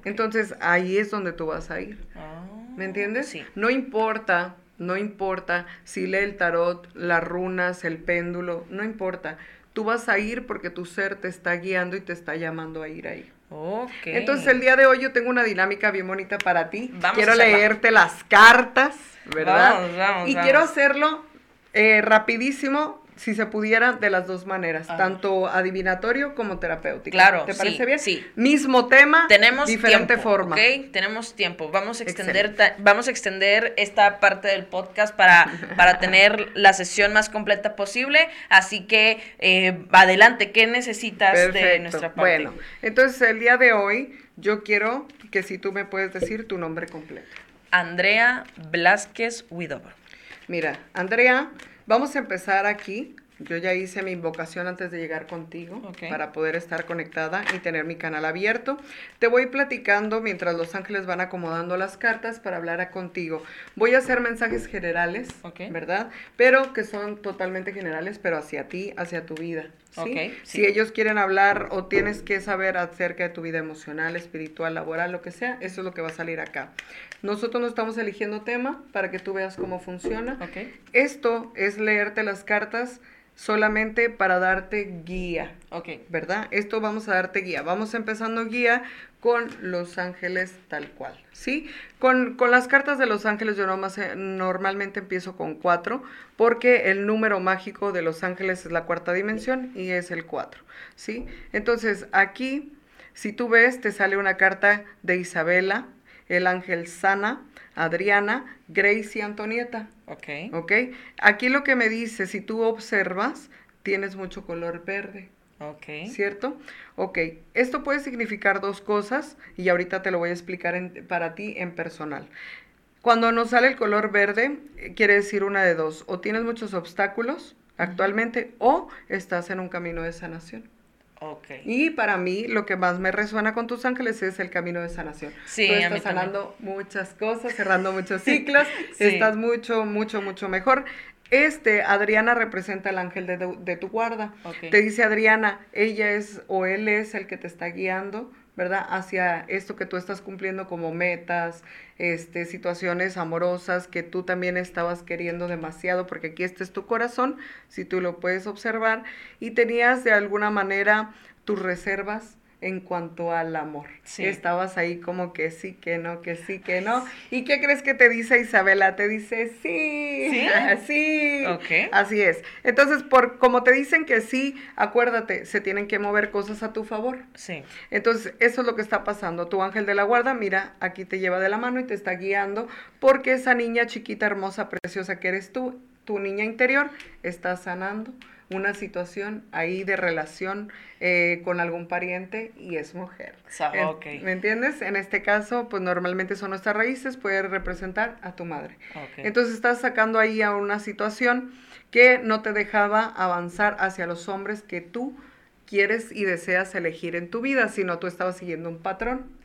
Entonces ahí es donde tú vas a ir. Ah, ¿Me entiendes? Sí. No importa, no importa si lee el tarot, las runas, el péndulo, no importa. Tú vas a ir porque tu ser te está guiando y te está llamando a ir ahí. Ok. Entonces el día de hoy yo tengo una dinámica bien bonita para ti. Vamos quiero leerte las cartas, ¿verdad? Vamos, vamos, y vamos. quiero hacerlo eh, rapidísimo, si se pudiera, de las dos maneras, A ver. tanto adivinatorio como terapéutico. Claro, ¿Te sí, parece bien? sí. Mismo tema, Tenemos diferente tiempo, forma. ¿ok? Tenemos tiempo. Vamos a extender, ta- vamos a extender esta parte del podcast para, para tener la sesión más completa posible. Así que eh, adelante, ¿qué necesitas de nuestra parte? Bueno, entonces el día de hoy yo quiero que si tú me puedes decir tu nombre completo. Andrea Blasquez Widover. Mira, Andrea, vamos a empezar aquí. Yo ya hice mi invocación antes de llegar contigo para poder estar conectada y tener mi canal abierto. Te voy platicando mientras los ángeles van acomodando las cartas para hablar a contigo. Voy a hacer mensajes generales. ¿verdad? Pero que son totalmente generales, pero hacia ti, hacia tu vida. ¿Sí? Si ellos quieren hablar o tienes que saber acerca de tu vida emocional, espiritual, laboral, lo que sea, eso es lo que va a salir acá. Nosotros no estamos eligiendo tema para que tú veas cómo funciona. Esto es leerte las cartas solamente para darte guía. Ok. ¿Verdad? Esto vamos a darte guía. Vamos empezando guía con los ángeles tal cual. ¿Sí? Con, las cartas de los ángeles yo eh, normalmente empiezo con cuatro porque el número mágico de los ángeles es la cuarta dimensión y es el cuatro. ¿Sí? Entonces aquí, si tú ves, te sale una carta de Isabela, el ángel Sana, Adriana, Grace y Antonieta. Ok. Ok. Aquí lo que me dice, si tú observas, tienes mucho color verde. Ok. ¿Cierto? Ok. Esto puede significar dos cosas y ahorita te lo voy a explicar para ti en personal. Cuando nos sale el color verde, eh, quiere decir una de dos. O tienes muchos obstáculos actualmente o estás en un camino de sanación. Okay. Y para mí lo que más me resuena con tus ángeles es el camino de sanación. Sí, Tú estás sanando muchas cosas, cerrando muchos ciclos, estás mucho, mucho, mucho mejor. Este, Adriana representa el ángel de, tu guarda. Te dice Adriana, ella es o él es el que te está guiando ¿verdad? Hacia esto que tú estás cumpliendo como metas, este, situaciones amorosas que tú también estabas queriendo demasiado, porque aquí este es tu corazón, si tú lo puedes observar, y tenías de alguna manera tus reservas en cuanto al amor. Estabas ahí como que sí, que no, que sí, que no. ¿Y qué crees que te dice Isabela? Te dice sí, sí, sí. Así es. Entonces, por como te dicen que sí, acuérdate, se tienen que mover cosas a tu favor. Sí. Entonces, eso es lo que está pasando. Tu ángel de la guarda, mira, aquí te lleva de la mano y te está guiando porque esa niña chiquita, hermosa, preciosa que eres tú, tu niña interior, está sanando una situación ahí de relación eh, con algún pariente y es mujer. ¿Me entiendes? En este caso, pues normalmente son nuestras raíces, puede representar a tu madre. Entonces estás sacando ahí a una situación que no te dejaba avanzar hacia los hombres que tú quieres y deseas elegir en tu vida, sino tú estabas siguiendo un patrón.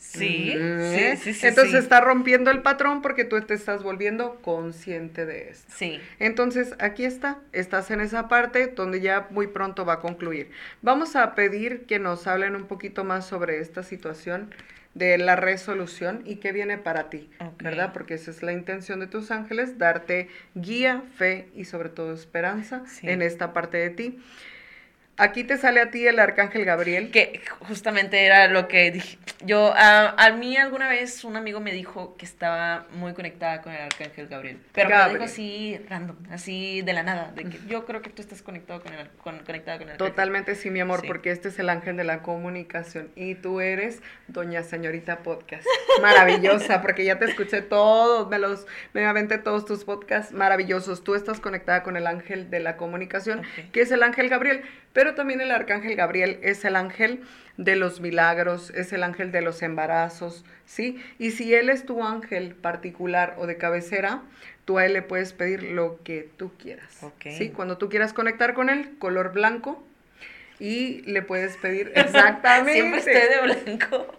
Sí, sí, sí, sí, Entonces está rompiendo el patrón porque tú te estás volviendo consciente de esto. Sí. Entonces aquí está, estás en esa parte donde ya muy pronto va a concluir. Vamos a pedir que nos hablen un poquito más sobre esta situación de la resolución y qué viene para ti, ¿verdad? Porque esa es la intención de tus ángeles, darte guía, fe y sobre todo esperanza en esta parte de ti. Aquí te sale a ti el arcángel Gabriel. Que justamente era lo que dije. Yo, a, mí alguna vez un amigo me dijo que estaba muy conectada con el arcángel Gabriel. Pero me lo dijo así random, así de la nada. De que yo creo que tú estás conectado con el, con, conectada con el arcángel. Totalmente sí, mi amor, porque este es el ángel de la comunicación. Y tú eres Doña Señorita Podcast. Maravillosa, porque ya te escuché todos, me los, me aventé todos tus podcasts maravillosos. Tú estás conectada con el ángel de la comunicación, que es el ángel Gabriel. Pero también el arcángel Gabriel es el ángel de los milagros, es el ángel de los embarazos, ¿sí? Y si él es tu ángel particular o de cabecera, tú a él le puedes pedir lo que tú quieras. ¿Sí? Cuando tú quieras conectar con él, color blanco, y le puedes pedir exactamente. Siempre esté de blanco.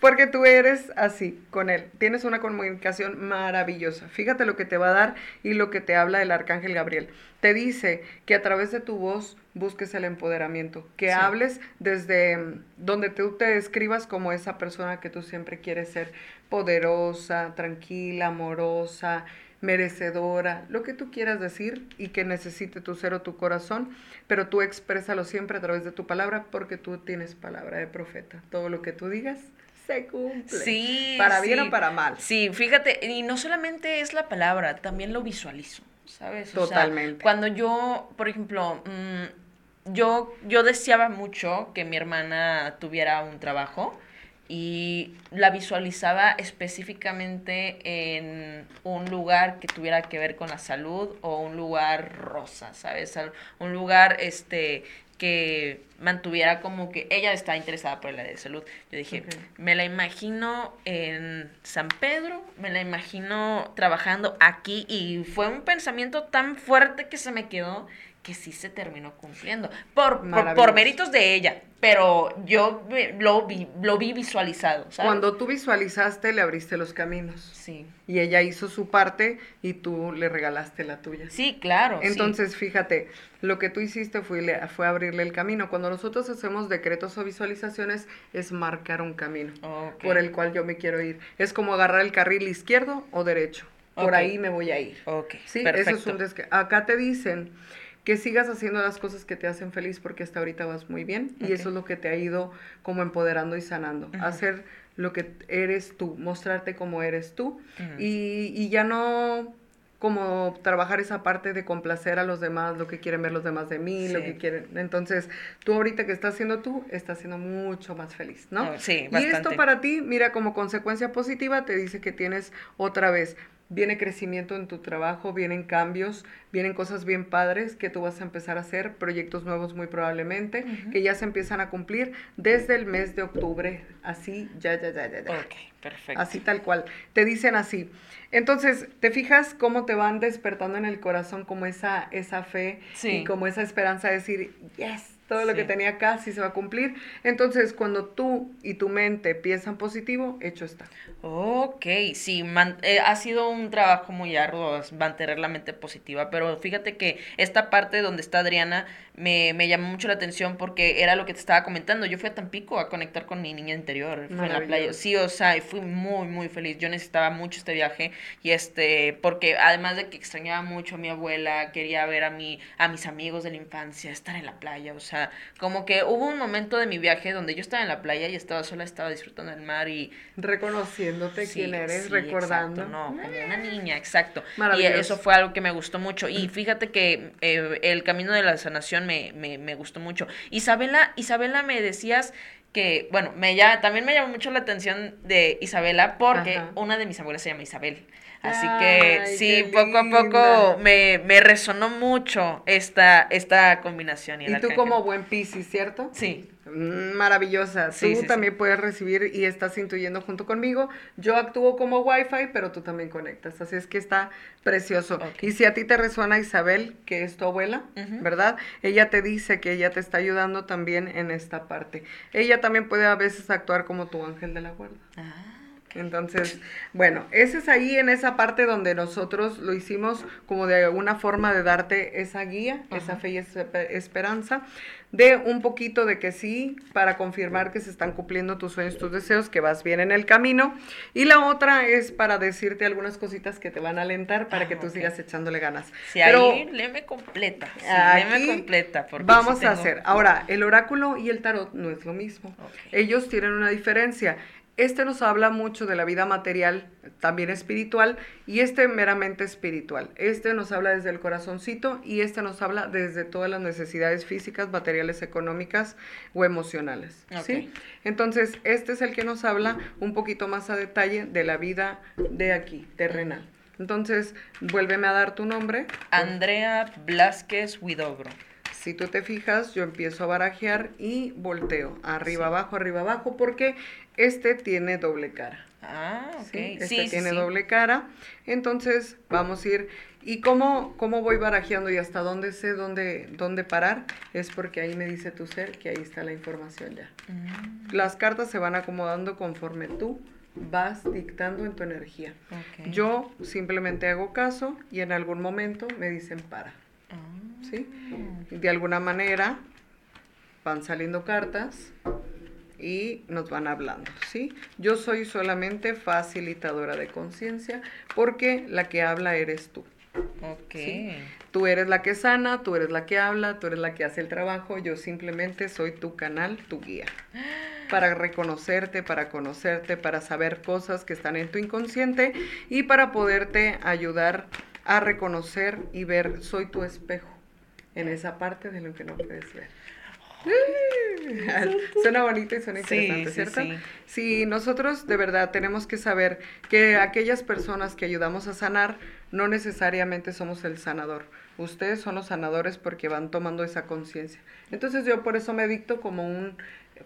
Porque tú eres así con él. Tienes una comunicación maravillosa. Fíjate lo que te va a dar y lo que te habla el arcángel Gabriel. Te dice que a través de tu voz busques el empoderamiento, que hables desde mm, donde tú te describas como esa persona que tú siempre quieres ser, poderosa, tranquila, amorosa, merecedora, lo que tú quieras decir y que necesite tu ser o tu corazón, pero tú exprésalo siempre a través de tu palabra porque tú tienes palabra de profeta. Todo lo que tú digas se cumple. Sí. Para bien o para mal. Sí, fíjate, y no solamente es la palabra, también lo visualizo, ¿sabes? Totalmente. cuando yo, por ejemplo, mm, yo, yo deseaba mucho que mi hermana tuviera un trabajo y la visualizaba específicamente en un lugar que tuviera que ver con la salud o un lugar rosa, ¿sabes? Un lugar este que mantuviera como que ella está interesada por el área de salud. Yo dije, me la imagino en San Pedro, me la imagino trabajando aquí y fue un pensamiento tan fuerte que se me quedó que sí se terminó cumpliendo. Por, por, méritos de ella, pero yo lo vi, lo vi visualizado. Cuando tú visualizaste, le abriste los caminos. Sí. Y ella hizo su parte y tú le regalaste la tuya. Sí, claro. Entonces, fíjate, lo que tú hiciste fue, fue abrirle el camino. Cuando nosotros hacemos decretos o visualizaciones, es marcar un camino por el cual yo me quiero ir. Es como agarrar el carril izquierdo o derecho. Por ahí me voy a ir. Ok. Sí, eso es un Acá te dicen que sigas haciendo las cosas que te hacen feliz porque hasta ahorita vas muy bien y eso es lo que te ha ido como empoderando y sanando. Hacer lo que eres tú, mostrarte como eres tú y, y, ya no como trabajar esa parte de complacer a los demás, lo que quieren ver los demás de mí, lo que quieren. Entonces, tú ahorita que estás haciendo tú, estás siendo mucho más feliz, ¿no? Oh, sí, bastante. Y esto para ti, mira, como consecuencia positiva, te dice que tienes otra vez viene crecimiento en tu trabajo, vienen cambios, vienen cosas bien padres que tú vas a empezar a hacer, proyectos nuevos muy probablemente, que ya se empiezan a cumplir desde el mes de octubre, así, ya, ya, ya, ya, ya. Ok, perfecto. Así tal cual. Te dicen así. Entonces, ¿te fijas cómo te van despertando en el corazón como esa, esa fe y como esa esperanza de decir, yes, todo lo que tenía acá sí se va a cumplir. Entonces, cuando tú y tu mente piensan positivo, hecho está. Ok, sí, eh, ha sido un trabajo muy arduo mantener la mente positiva, pero fíjate que esta parte donde está Adriana me, me llamó mucho la atención porque era lo que te estaba comentando. Yo fui a Tampico a conectar con mi niña interior, fue en la playa. Sí, o sea, y fui muy, muy feliz. Yo necesitaba mucho este viaje y este, porque además de que extrañaba mucho a mi abuela, quería ver a, mi, a mis amigos de la infancia, estar en la playa, o sea, como que hubo un momento de mi viaje donde yo estaba en la playa y estaba sola, estaba disfrutando del mar y... Reconociéndote quién eres, recordando. no, como una niña, exacto. Y eso fue algo que me gustó mucho. Y fíjate que eh, el camino de la sanación me, me, me gustó mucho. Isabela, Isabela, me decías que, bueno, me ya, también me llamó mucho la atención de Isabela porque una de mis abuelas se llama Isabel. Así que sí, poco a poco me, me, resonó mucho esta, esta combinación. Y, y tú como buen Piscis, ¿cierto? Sí. Mm, maravillosa. tú también puedes recibir y estás intuyendo junto conmigo. Yo actúo como Wi-Fi, pero tú también conectas. Así es que está precioso. Y si a ti te resuena Isabel, que es tu abuela, ¿verdad? Ella te dice que ella te está ayudando también en esta parte. Ella también puede a veces actuar como tu ángel de la guarda. Ah. Entonces, bueno, ese es ahí en esa parte donde nosotros lo hicimos como de alguna forma de darte esa guía, esa fe y esa esperanza, de un poquito de que sí, para confirmar que se están cumpliendo tus sueños, tus deseos, que vas bien en el camino. Y la otra es para decirte algunas cositas que te van a alentar para que tú sigas echándole ganas. Sí, ahí léeme completa. Sí, completa. Vamos a hacer. Ahora, el oráculo y el tarot no es lo mismo. Ellos tienen una diferencia. Este nos habla mucho de la vida material, también espiritual, y este meramente espiritual. Este nos habla desde el corazoncito y este nos habla desde todas las necesidades físicas, materiales, económicas o emocionales. ¿sí? Entonces, este es el que nos habla un poquito más a detalle de la vida de aquí, terrenal. Entonces, vuélveme a dar tu nombre. Andrea Blasquez Huidobro. Si tú te fijas, yo empiezo a barajear y volteo arriba, abajo, arriba, abajo, porque este tiene doble cara. Ah, ok. ¿sí? Este tiene doble cara. Entonces, vamos a ir. ¿Y cómo, cómo voy barajeando y hasta dónde sé dónde, dónde parar? Es porque ahí me dice tu ser que ahí está la información ya. Mm. Las cartas se van acomodando conforme tú vas dictando en tu energía. Yo simplemente hago caso y en algún momento me dicen para. ¿Sí? De alguna manera van saliendo cartas y nos van hablando, ¿sí? Yo soy solamente facilitadora de conciencia porque la que habla eres tú. Ok. Tú eres la que sana, tú eres la que habla, tú eres la que hace el trabajo, yo simplemente soy tu canal, tu guía. Para reconocerte, para conocerte, para saber cosas que están en tu inconsciente y para poderte ayudar a reconocer y ver, soy tu espejo en esa parte de lo que no puedes ver. suena bonito y suena interesante, ¿cierto? Sí, nosotros de verdad tenemos que saber que aquellas personas que ayudamos a sanar no necesariamente somos el sanador. Ustedes son los sanadores porque van tomando esa conciencia. Entonces yo por eso me dicto como un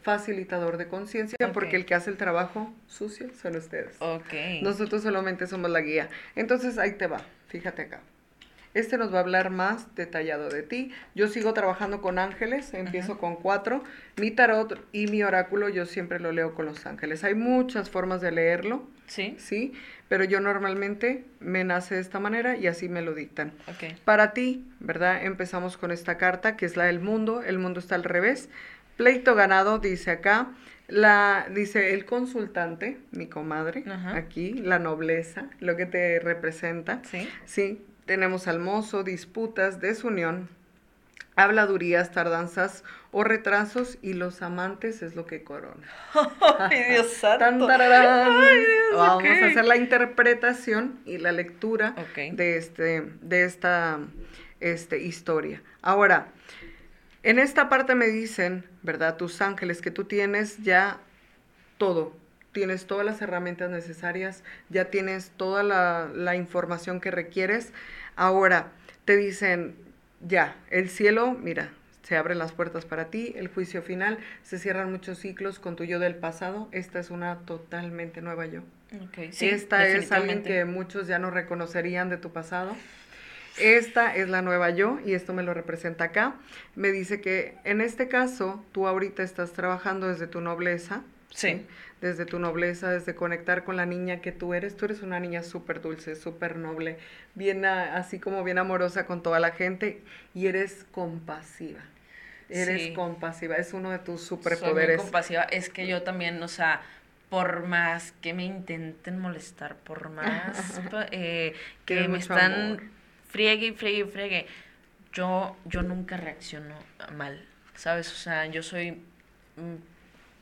facilitador de conciencia porque el que hace el trabajo sucio son ustedes. Okay. Nosotros solamente somos la guía. Entonces ahí te va, fíjate acá. Este nos va a hablar más detallado de ti. Yo sigo trabajando con ángeles, empiezo con cuatro. Mi tarot y mi oráculo yo siempre lo leo con los ángeles. Hay muchas formas de leerlo. Sí. Sí, pero yo normalmente me nace de esta manera y así me lo dictan. Ok. Para ti, ¿verdad? Empezamos con esta carta que es la del mundo. El mundo está al revés. Pleito ganado, dice acá. La, dice el consultante, mi comadre, Ajá. aquí, la nobleza, lo que te representa. Sí. Sí, tenemos al mozo, disputas, desunión, habladurías, tardanzas o retrasos y los amantes es lo que corona. Ay, Dios Tan, santo. Ay, Dios, Vamos a hacer la interpretación y la lectura de, este, de esta este, historia. Ahora, en esta parte me dicen, ¿verdad? Tus ángeles, que tú tienes ya todo. Tienes todas las herramientas necesarias, ya tienes toda la, la información que requieres. Ahora, te dicen, ya, el cielo, mira, se abren las puertas para ti, el juicio final, se cierran muchos ciclos con tu yo del pasado. Esta es una totalmente nueva yo. Ok, sí, Esta es alguien que muchos ya no reconocerían de tu pasado. Esta es la nueva yo y esto me lo representa acá. Me dice que en este caso tú ahorita estás trabajando desde tu nobleza. Sí. Desde tu nobleza, desde conectar con la niña que tú eres. Tú eres una niña súper dulce, súper noble, bien a- así como bien amorosa con toda la gente y eres compasiva. Eres Sí. compasiva, es uno de tus Soy muy superpoderes. compasiva. Es que yo también, o sea, por más que me intenten molestar, por más eh, que me están amor. Friegue y friegue y friegue, yo, yo nunca reacciono mal, ¿sabes? O sea, yo soy, mm,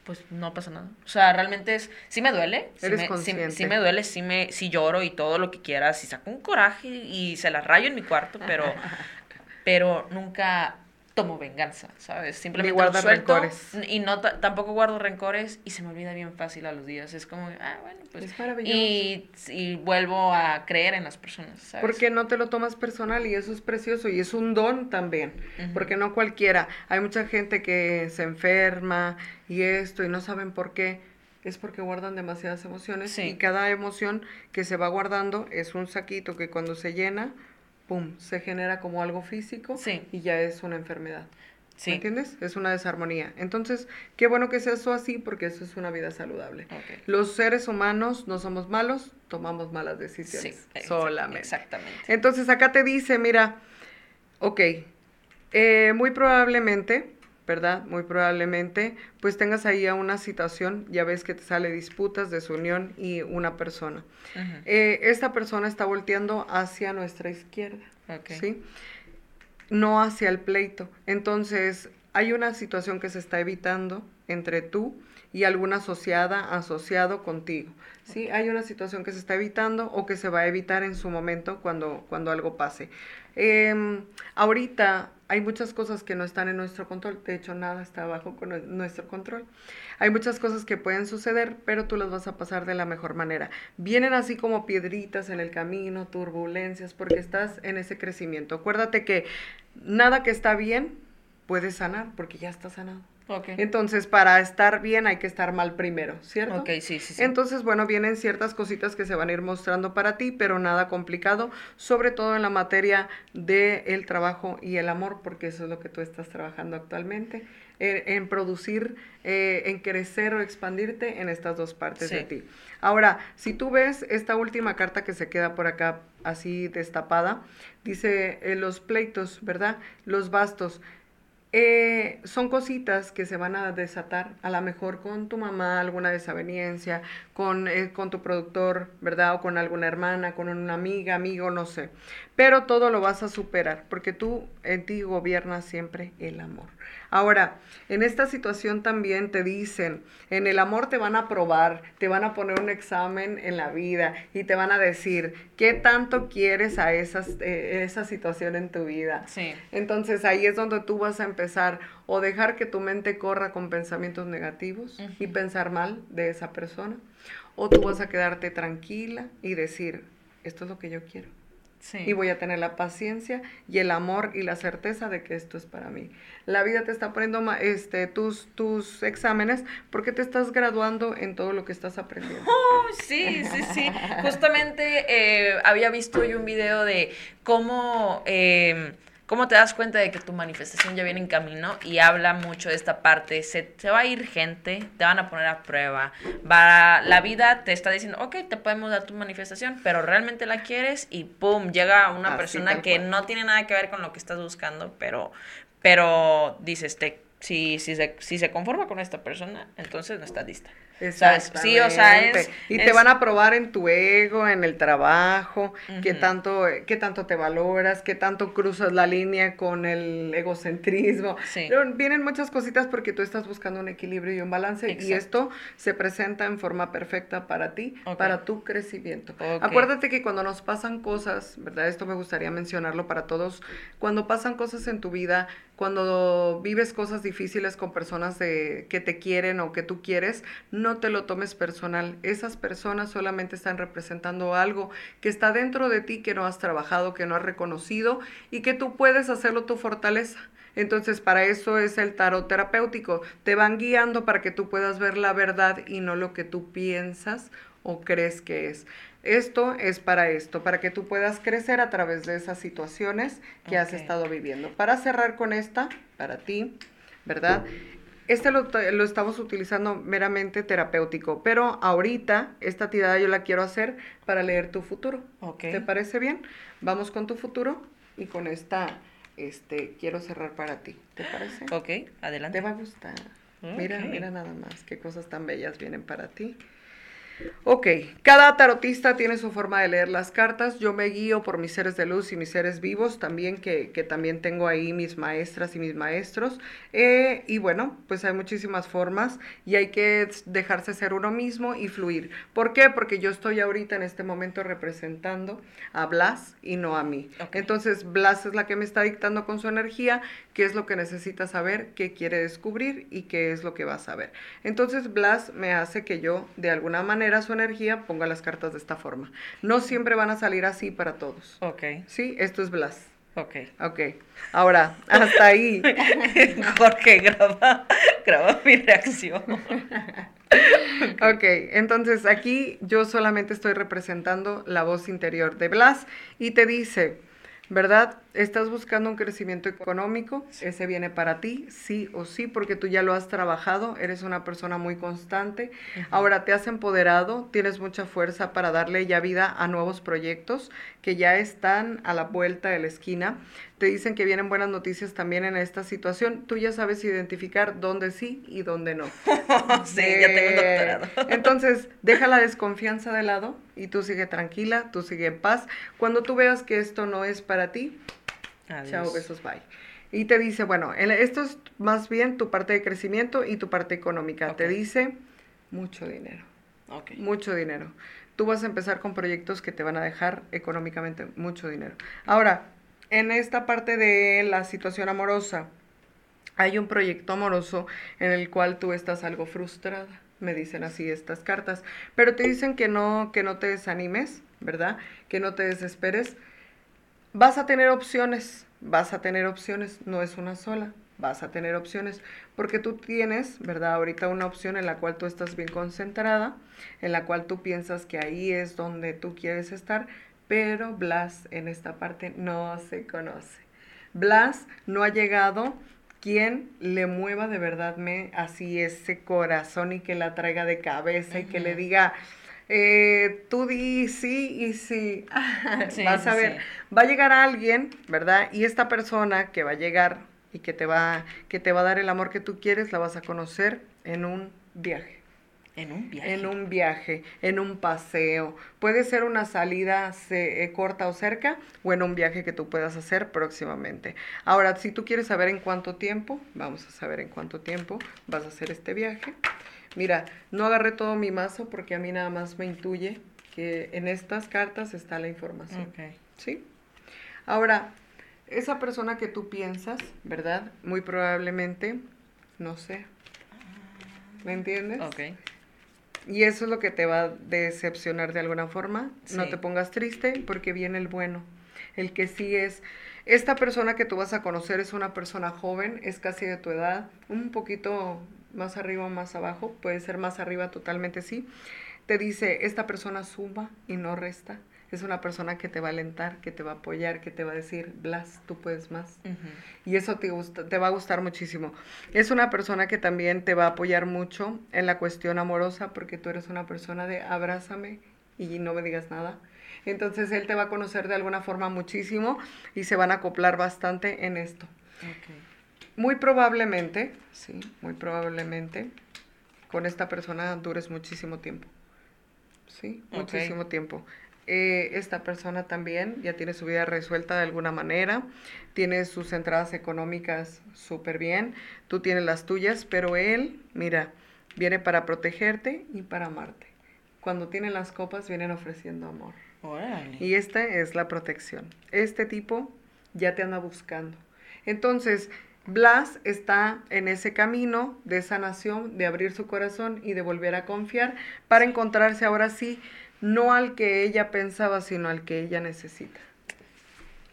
pues no pasa nada. O sea, realmente es, sí me duele, sí Eres me, sí- consciente. sí me duele, sí me, sí lloro y todo lo que quieras, y saco un coraje y se la rayo en mi cuarto, pero, pero nunca tomo venganza, ¿sabes? Simplemente lo guardas suelto rencores. y no ta- tampoco guardo rencores y se me olvida bien fácil a los días. Es como, ah, bueno, pues. Es maravilloso. Y, y vuelvo a creer en las personas, ¿sabes? Porque no te lo tomas personal y eso es precioso y es un don también, Ujú. porque no cualquiera. Hay mucha gente que se enferma y esto y no saben por qué. Es porque guardan demasiadas emociones Sí. y cada emoción que se va guardando es un saquito que cuando se llena, pum, se genera como algo físico Sí. y ya es una enfermedad. Sí. ¿Me entiendes? Es una desarmonía. Entonces, qué bueno que sea eso así porque eso es una vida saludable. Los seres humanos no somos malos, tomamos malas Sí, decisiones. exact- solamente. Exactamente. Entonces acá te dice, mira, ok, eh, muy probablemente, ¿verdad? Muy probablemente, pues tengas ahí a una situación, ya ves que te sale disputas, desunión y una persona. Ujú. Eh, esta persona está volteando hacia nuestra izquierda, Ok. ¿sí? No hacia el pleito. Entonces, hay una situación que se está evitando entre tú y alguna asociada, asociado contigo. ¿sí? Hay una situación que se está evitando o que se va a evitar en su momento cuando, cuando algo pase. Em, ahorita hay muchas cosas que no están en nuestro control, de hecho nada está bajo con nue- nuestro control. Hay muchas cosas que pueden suceder, pero tú las vas a pasar de la mejor manera. Vienen así como piedritas en el camino, turbulencias, porque estás en ese crecimiento. Acuérdate que nada que está bien puede sanar, porque ya está sanado. Entonces, para estar bien hay que estar mal primero, ¿cierto? Ok, sí, sí, sí. Entonces, bueno, vienen ciertas cositas que se van a ir mostrando para ti, pero nada complicado, sobre todo en la materia del trabajo y el amor, porque eso es lo que tú estás trabajando actualmente, en, en producir, eh, en crecer o expandirte en estas dos partes de ti. Ahora, si tú ves esta última carta que se queda por acá así destapada, dice eh, los pleitos, ¿verdad? Los bastos. Eh, son cositas que se van a desatar, a lo mejor con tu mamá, alguna desaveniencia, con, eh, con tu productor, ¿verdad? O con alguna hermana, con una amiga, amigo, no sé. Pero todo lo vas a superar, porque tú en ti gobierna siempre el amor. Ahora, en esta situación también te dicen, en el amor te van a probar, te van a poner un examen en la vida y te van a decir, ¿qué tanto quieres a esas, eh, esa situación en tu vida? Sí. Entonces ahí es donde tú vas a empezar o dejar que tu mente corra con pensamientos negativos y pensar mal de esa persona, o tú vas a quedarte tranquila y decir, esto es lo que yo quiero. Y voy a tener la paciencia y el amor y la certeza de que esto es para mí. La vida te está poniendo este, tus, tus exámenes porque te estás graduando en todo lo que estás aprendiendo. Oh, sí, sí, sí. Justamente eh, había visto yo un video de cómo... Eh, ¿Cómo te das cuenta de que tu manifestación ya viene en camino? Y habla mucho de esta parte. Se, se va a ir gente, te van a poner a prueba. Va, la vida te está diciendo, ok, te podemos dar tu manifestación, pero realmente la quieres y pum, llega una persona que no tiene nada que ver con lo que estás buscando, pero, pero dices, te, si, si, se, si se conforma con esta persona, entonces no está lista. Sí, o sea, es, Y te van a probar en tu ego, en el trabajo, qué, tanto, qué tanto te valoras, qué tanto cruzas la línea con el egocentrismo. vienen muchas cositas porque tú estás buscando un equilibrio y un balance y esto se presenta en forma perfecta para ti, para tu crecimiento. Acuérdate que cuando nos pasan cosas, ¿verdad? Esto me gustaría mencionarlo para todos, cuando pasan cosas en tu vida, cuando vives cosas difíciles con personas que te quieren o que tú quieres, no te lo tomes personal. Esas personas solamente están representando algo que está dentro de ti, que no has trabajado, que no has reconocido y que tú puedes hacerlo tu fortaleza. Entonces, para eso es el tarot terapéutico. Te van guiando para que tú puedas ver la verdad y no lo que tú piensas o crees que es. Esto es para esto, para que tú puedas crecer a través de esas situaciones que has estado viviendo. Para cerrar con esta, para ti, ¿verdad? Este lo, estamos utilizando meramente terapéutico, pero ahorita esta tirada yo la quiero hacer para leer tu futuro. ¿Te parece bien? Vamos con tu futuro y con esta este, quiero cerrar para ti. ¿Te parece? Ok, adelante. Te va a gustar. Mira, mira nada más, qué cosas tan bellas vienen para ti. Ok, cada tarotista tiene su forma de leer las cartas. Yo me guío por mis seres de luz y mis seres vivos también, que, también tengo ahí mis maestras y mis maestros. Eh, y bueno, pues hay muchísimas formas y hay que dejarse ser uno mismo y fluir. ¿Por qué? Porque yo estoy ahorita en este momento representando a Blas y no a mí. Entonces, Blas es la que me está dictando con su energía qué es lo que necesita saber, qué quiere descubrir y qué es lo que va a saber. Entonces, Blas me hace que yo, de alguna manera, su energía, ponga las cartas de esta forma. No siempre van a salir así para todos. Ok. Sí, esto es Blas. Ok. Ok. Ahora, hasta ahí. Jorge, graba, graba mi reacción. ok, entonces aquí yo solamente estoy representando la voz interior de Blas y te dice, ¿verdad? Estás buscando un crecimiento económico, ese viene para ti, sí o sí, porque tú ya lo has trabajado, eres una persona muy constante. Ahora te has empoderado, tienes mucha fuerza para darle ya vida a nuevos proyectos que ya están a la vuelta de la esquina. Te dicen que vienen buenas noticias también en esta situación. Tú ya sabes identificar dónde sí y dónde no. sí, ya tengo un doctorado. Entonces, deja la desconfianza de lado y tú sigue tranquila, tú sigue en paz. Cuando tú veas que esto no es para ti, Chao, besos, bye. Y te dice, bueno, esto es más bien tu parte de crecimiento y tu parte económica. Te dice mucho dinero. Mucho dinero. Tú vas a empezar con proyectos que te van a dejar económicamente mucho dinero. Ahora, en esta parte de la situación amorosa, hay un proyecto amoroso en el cual tú estás algo frustrada. Me dicen así estas cartas. Pero te dicen que no, que no te desanimes, ¿verdad? Que no te desesperes Vas a tener opciones, vas a tener opciones, no es una sola, vas a tener opciones, porque tú tienes, ¿verdad? Ahorita una opción en la cual tú estás bien concentrada, en la cual tú piensas que ahí es donde tú quieres estar, pero Blas en esta parte no se conoce. Blas no ha llegado quien le mueva de verdad me así ese corazón y que la traiga de cabeza y que le diga, eh, tú di sí y sí. Vas a ver, va a llegar alguien, ¿verdad? Y esta persona que va a llegar y que te va, que te va a dar el amor que tú quieres, la vas a conocer en un viaje. En un viaje. En un viaje, en un paseo. Puede ser una salida eh, corta o cerca o en un viaje que tú puedas hacer próximamente. Ahora, si tú quieres saber en cuánto tiempo, vamos a saber en cuánto tiempo vas a hacer este viaje. Mira, no agarré todo mi mazo porque a mí nada más me intuye que en estas cartas está la información. ¿Sí? Ahora, esa persona que tú piensas, ¿verdad? Muy probablemente, no sé. ¿Me entiendes? Ok. Y eso es lo que te va a decepcionar de alguna forma. No te pongas triste porque viene el bueno. El que sí es, esta persona que tú vas a conocer es una persona joven, es casi de tu edad, un poquito más arriba o más abajo, puede ser más arriba totalmente sí. Te dice, esta persona suma y no resta. Es una persona que te va a alentar, que te va a apoyar, que te va a decir, Blas, tú puedes más. Y eso te, gusta, te va a gustar muchísimo. Es una persona que también te va a apoyar mucho en la cuestión amorosa, porque tú eres una persona de abrázame y no me digas nada. Entonces él te va a conocer de alguna forma muchísimo y se van a acoplar bastante en esto. Muy probablemente, sí, muy probablemente, con esta persona dures muchísimo tiempo. Sí, muchísimo tiempo. Eh, esta persona también ya tiene su vida resuelta de alguna manera, tiene sus entradas económicas súper bien, tú tienes las tuyas, pero él, mira, viene para protegerte y para amarte. Cuando tienen las copas, vienen ofreciendo amor. Y esta es la protección. Este tipo ya te anda buscando. Entonces, Blas está en ese camino de sanación, de abrir su corazón y de volver a confiar para encontrarse ahora sí no al que ella pensaba, sino al que ella necesita.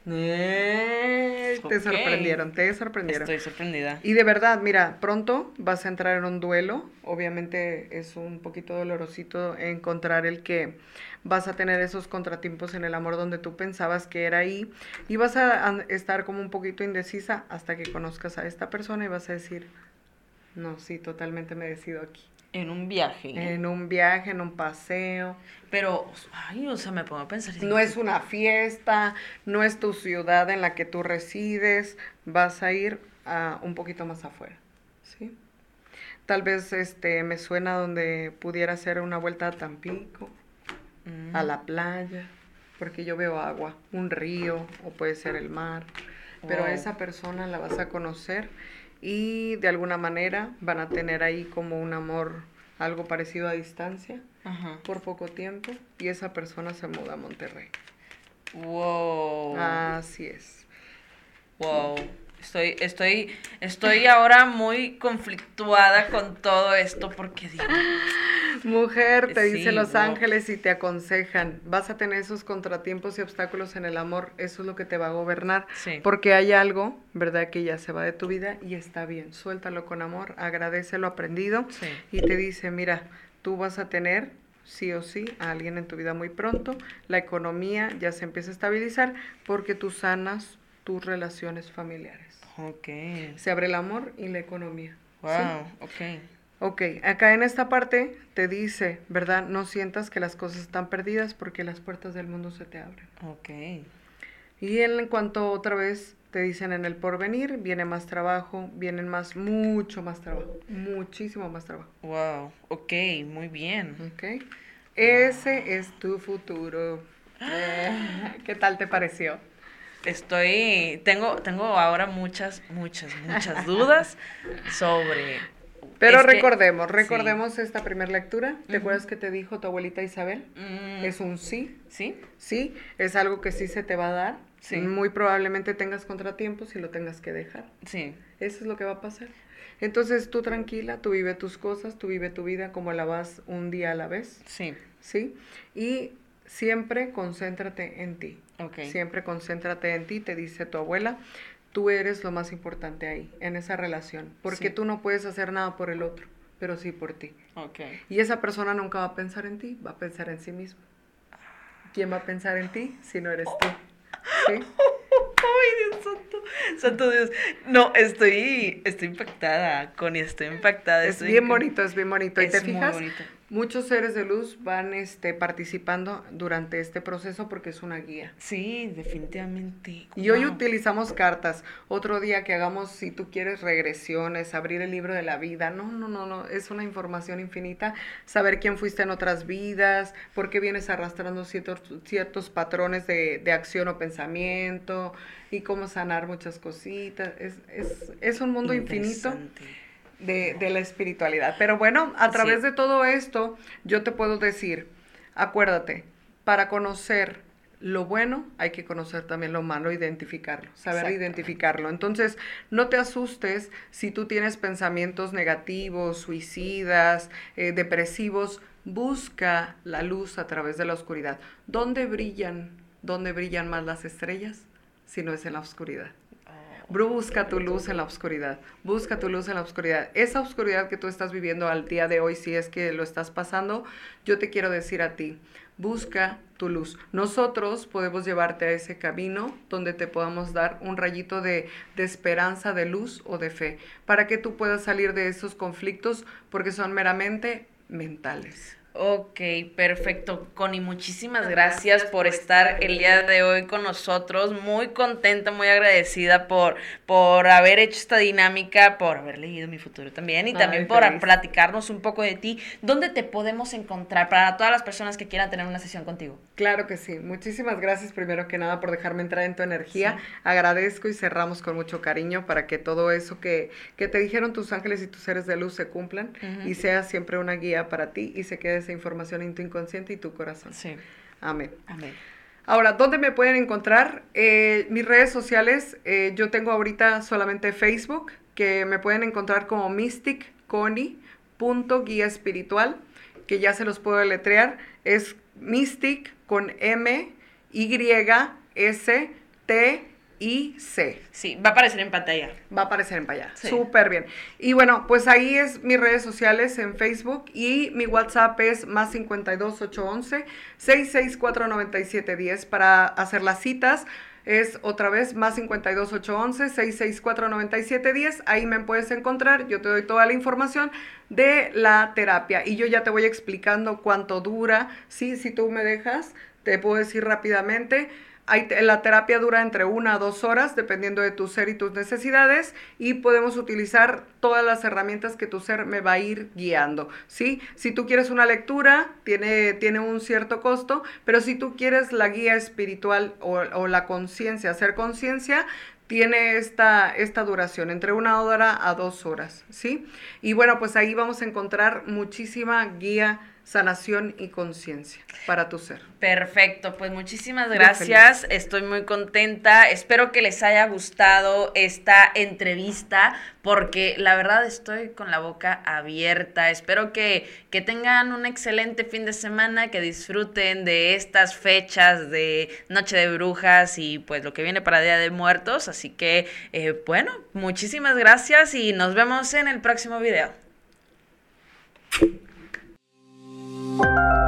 Eh, te sorprendieron, te sorprendieron. Estoy sorprendida. Y de verdad, mira, pronto vas a entrar en un duelo. Obviamente es un poquito dolorosito encontrar el que vas a tener esos contratiempos en el amor donde tú pensabas que era ahí. Y vas a estar como un poquito indecisa hasta que conozcas a esta persona y vas a decir, no, sí, totalmente me decido aquí. En un viaje. En un viaje, en un paseo. Pero, ay, o sea, me pongo a pensar. No es una fiesta, no es tu ciudad en la que tú resides, vas a ir a un poquito más afuera, ¿sí? Tal vez este me suena donde pudiera ser una vuelta a Tampico, a mm. la playa, porque yo veo agua, un río o puede ser el mar, pero a esa persona la vas a conocer y de alguna manera van a tener ahí como un amor algo parecido a distancia por poco tiempo y esa persona se muda a Monterrey. Wow. Así es. Wow. Estoy, estoy, estoy ahora muy conflictuada con todo esto porque digo. Mujer, te dice Los Ángeles y te aconsejan, vas a tener esos contratiempos y obstáculos en el amor, eso es lo que te va a gobernar, porque hay algo, ¿verdad? Que ya se va de tu vida y está bien, suéltalo con amor, agradece lo aprendido y te dice, mira, tú vas a tener sí o sí a alguien en tu vida muy pronto, la economía ya se empieza a estabilizar porque tú sanas tus relaciones familiares. Ok. Se abre el amor y la economía. Wow, ok. Ok, acá en esta parte te dice, ¿verdad? No sientas que las cosas están perdidas porque las puertas del mundo se te abren. Ok. Y en cuanto otra vez te dicen en el porvenir, viene más trabajo, vienen más, mucho más trabajo, muchísimo más trabajo. Wow, ok, muy bien. Ok. Ese es tu futuro. ¿Qué tal te pareció? Estoy, tengo, tengo ahora muchas, muchas, muchas dudas sobre... Pero recordemos, recordemos esta primera lectura. ¿Te acuerdas que te dijo tu abuelita Isabel? Mm. Es un sí. Sí. Sí, es algo que sí se te va a dar. Sí. Muy probablemente tengas contratiempos y lo tengas que dejar. Sí. Eso es lo que va a pasar. Entonces tú tranquila, tú vive tus cosas, tú vive tu vida como la vas un día a la vez. Sí. Sí. Y siempre concéntrate en ti. Siempre concéntrate en ti, te dice tu abuela. Tú eres lo más importante ahí, en esa relación. Porque tú no puedes hacer nada por el otro, pero sí por ti. Okay. Y esa persona nunca va a pensar en ti, va a pensar en sí mismo. ¿Quién va a pensar en ti si no eres tú? ¿Sí? ¡Ay, Dios santo! Santo Dios. No, estoy, estoy impactada, Connie, estoy impactada. Es bien bonito, es bien bonito. ¿Y te fijas? bonito muchos seres de luz van este, participando durante este proceso porque es una guía. Sí, definitivamente. Y hoy utilizamos cartas. Otro día que hagamos, si tú quieres, regresiones, abrir el libro de la vida. No, no, no, no. Es una información infinita. Saber quién fuiste en otras vidas, por qué vienes arrastrando ciertos, ciertos patrones de, de acción o pensamiento y cómo sanar muchas cositas. Es, es, es un mundo infinito de, la espiritualidad. Pero bueno, a través de todo esto, yo te puedo decir, acuérdate, para conocer lo bueno, hay que conocer también lo malo, identificarlo, saber identificarlo. Entonces, no te asustes si tú tienes pensamientos negativos, suicidas, eh, depresivos, busca la luz a través de la oscuridad. ¿Dónde brillan ¿dónde brillan más las estrellas? Si no es en la oscuridad. Busca tu luz en la oscuridad. Busca tu luz en la oscuridad. Esa oscuridad que tú estás viviendo al día de hoy, si es que lo estás pasando, yo te quiero decir a ti, busca tu luz. Nosotros podemos llevarte a ese camino donde te podamos dar un rayito de, de, esperanza, de luz o de fe, para que tú puedas salir de esos conflictos porque son meramente mentales. Ok, perfecto. Connie, muchísimas gracias por estar el día de hoy con nosotros. Muy contenta, muy agradecida por, por haber hecho esta dinámica, por haber leído mi futuro también y también por platicarnos un poco de ti. ¿Dónde te podemos encontrar para todas las personas que quieran tener una sesión contigo? Claro que sí. Muchísimas gracias primero que nada por dejarme entrar en tu energía. Agradezco y cerramos con mucho cariño para que todo eso que, que te dijeron tus ángeles y tus seres de luz se cumplan y sea siempre una guía para ti y se quede esa información en tu inconsciente y tu corazón. Sí. Amén. Amén. Ahora, ¿dónde me pueden encontrar? Eh, mis redes sociales, eh, yo tengo ahorita solamente Facebook, que me pueden encontrar como Mystic Connie, punto guía espiritual, que ya se los puedo deletrear. Es Mystic con M, Y, S, T, y C. Sí, va a aparecer en pantalla. Va a aparecer en pantalla. Súper bien. Y bueno, pues ahí es mis redes sociales en Facebook y mi WhatsApp es más 52811 6649710 para hacer las citas. Es otra vez más 52811 6649710. Ahí me puedes encontrar. Yo te doy toda la información de la terapia y yo ya te voy explicando cuánto dura. Sí, si tú me dejas, te puedo decir rápidamente la terapia dura entre una a dos horas, dependiendo de tu ser y tus necesidades, y podemos utilizar todas las herramientas que tu ser me va a ir guiando, ¿sí? Si tú quieres una lectura, tiene, tiene un cierto costo, pero si tú quieres la guía espiritual o, o la conciencia, hacer conciencia, tiene esta, esta duración, entre una hora a dos horas, ¿sí? Y bueno, pues ahí vamos a encontrar muchísima guía sanación y conciencia para tu ser. Perfecto, pues muchísimas gracias, estoy muy contenta, espero que les haya gustado esta entrevista porque la verdad estoy con la boca abierta, espero que, que tengan un excelente fin de semana, que disfruten de estas fechas de Noche de Brujas y pues lo que viene para Día de Muertos, así que eh, bueno, muchísimas gracias y nos vemos en el próximo video. Thank you.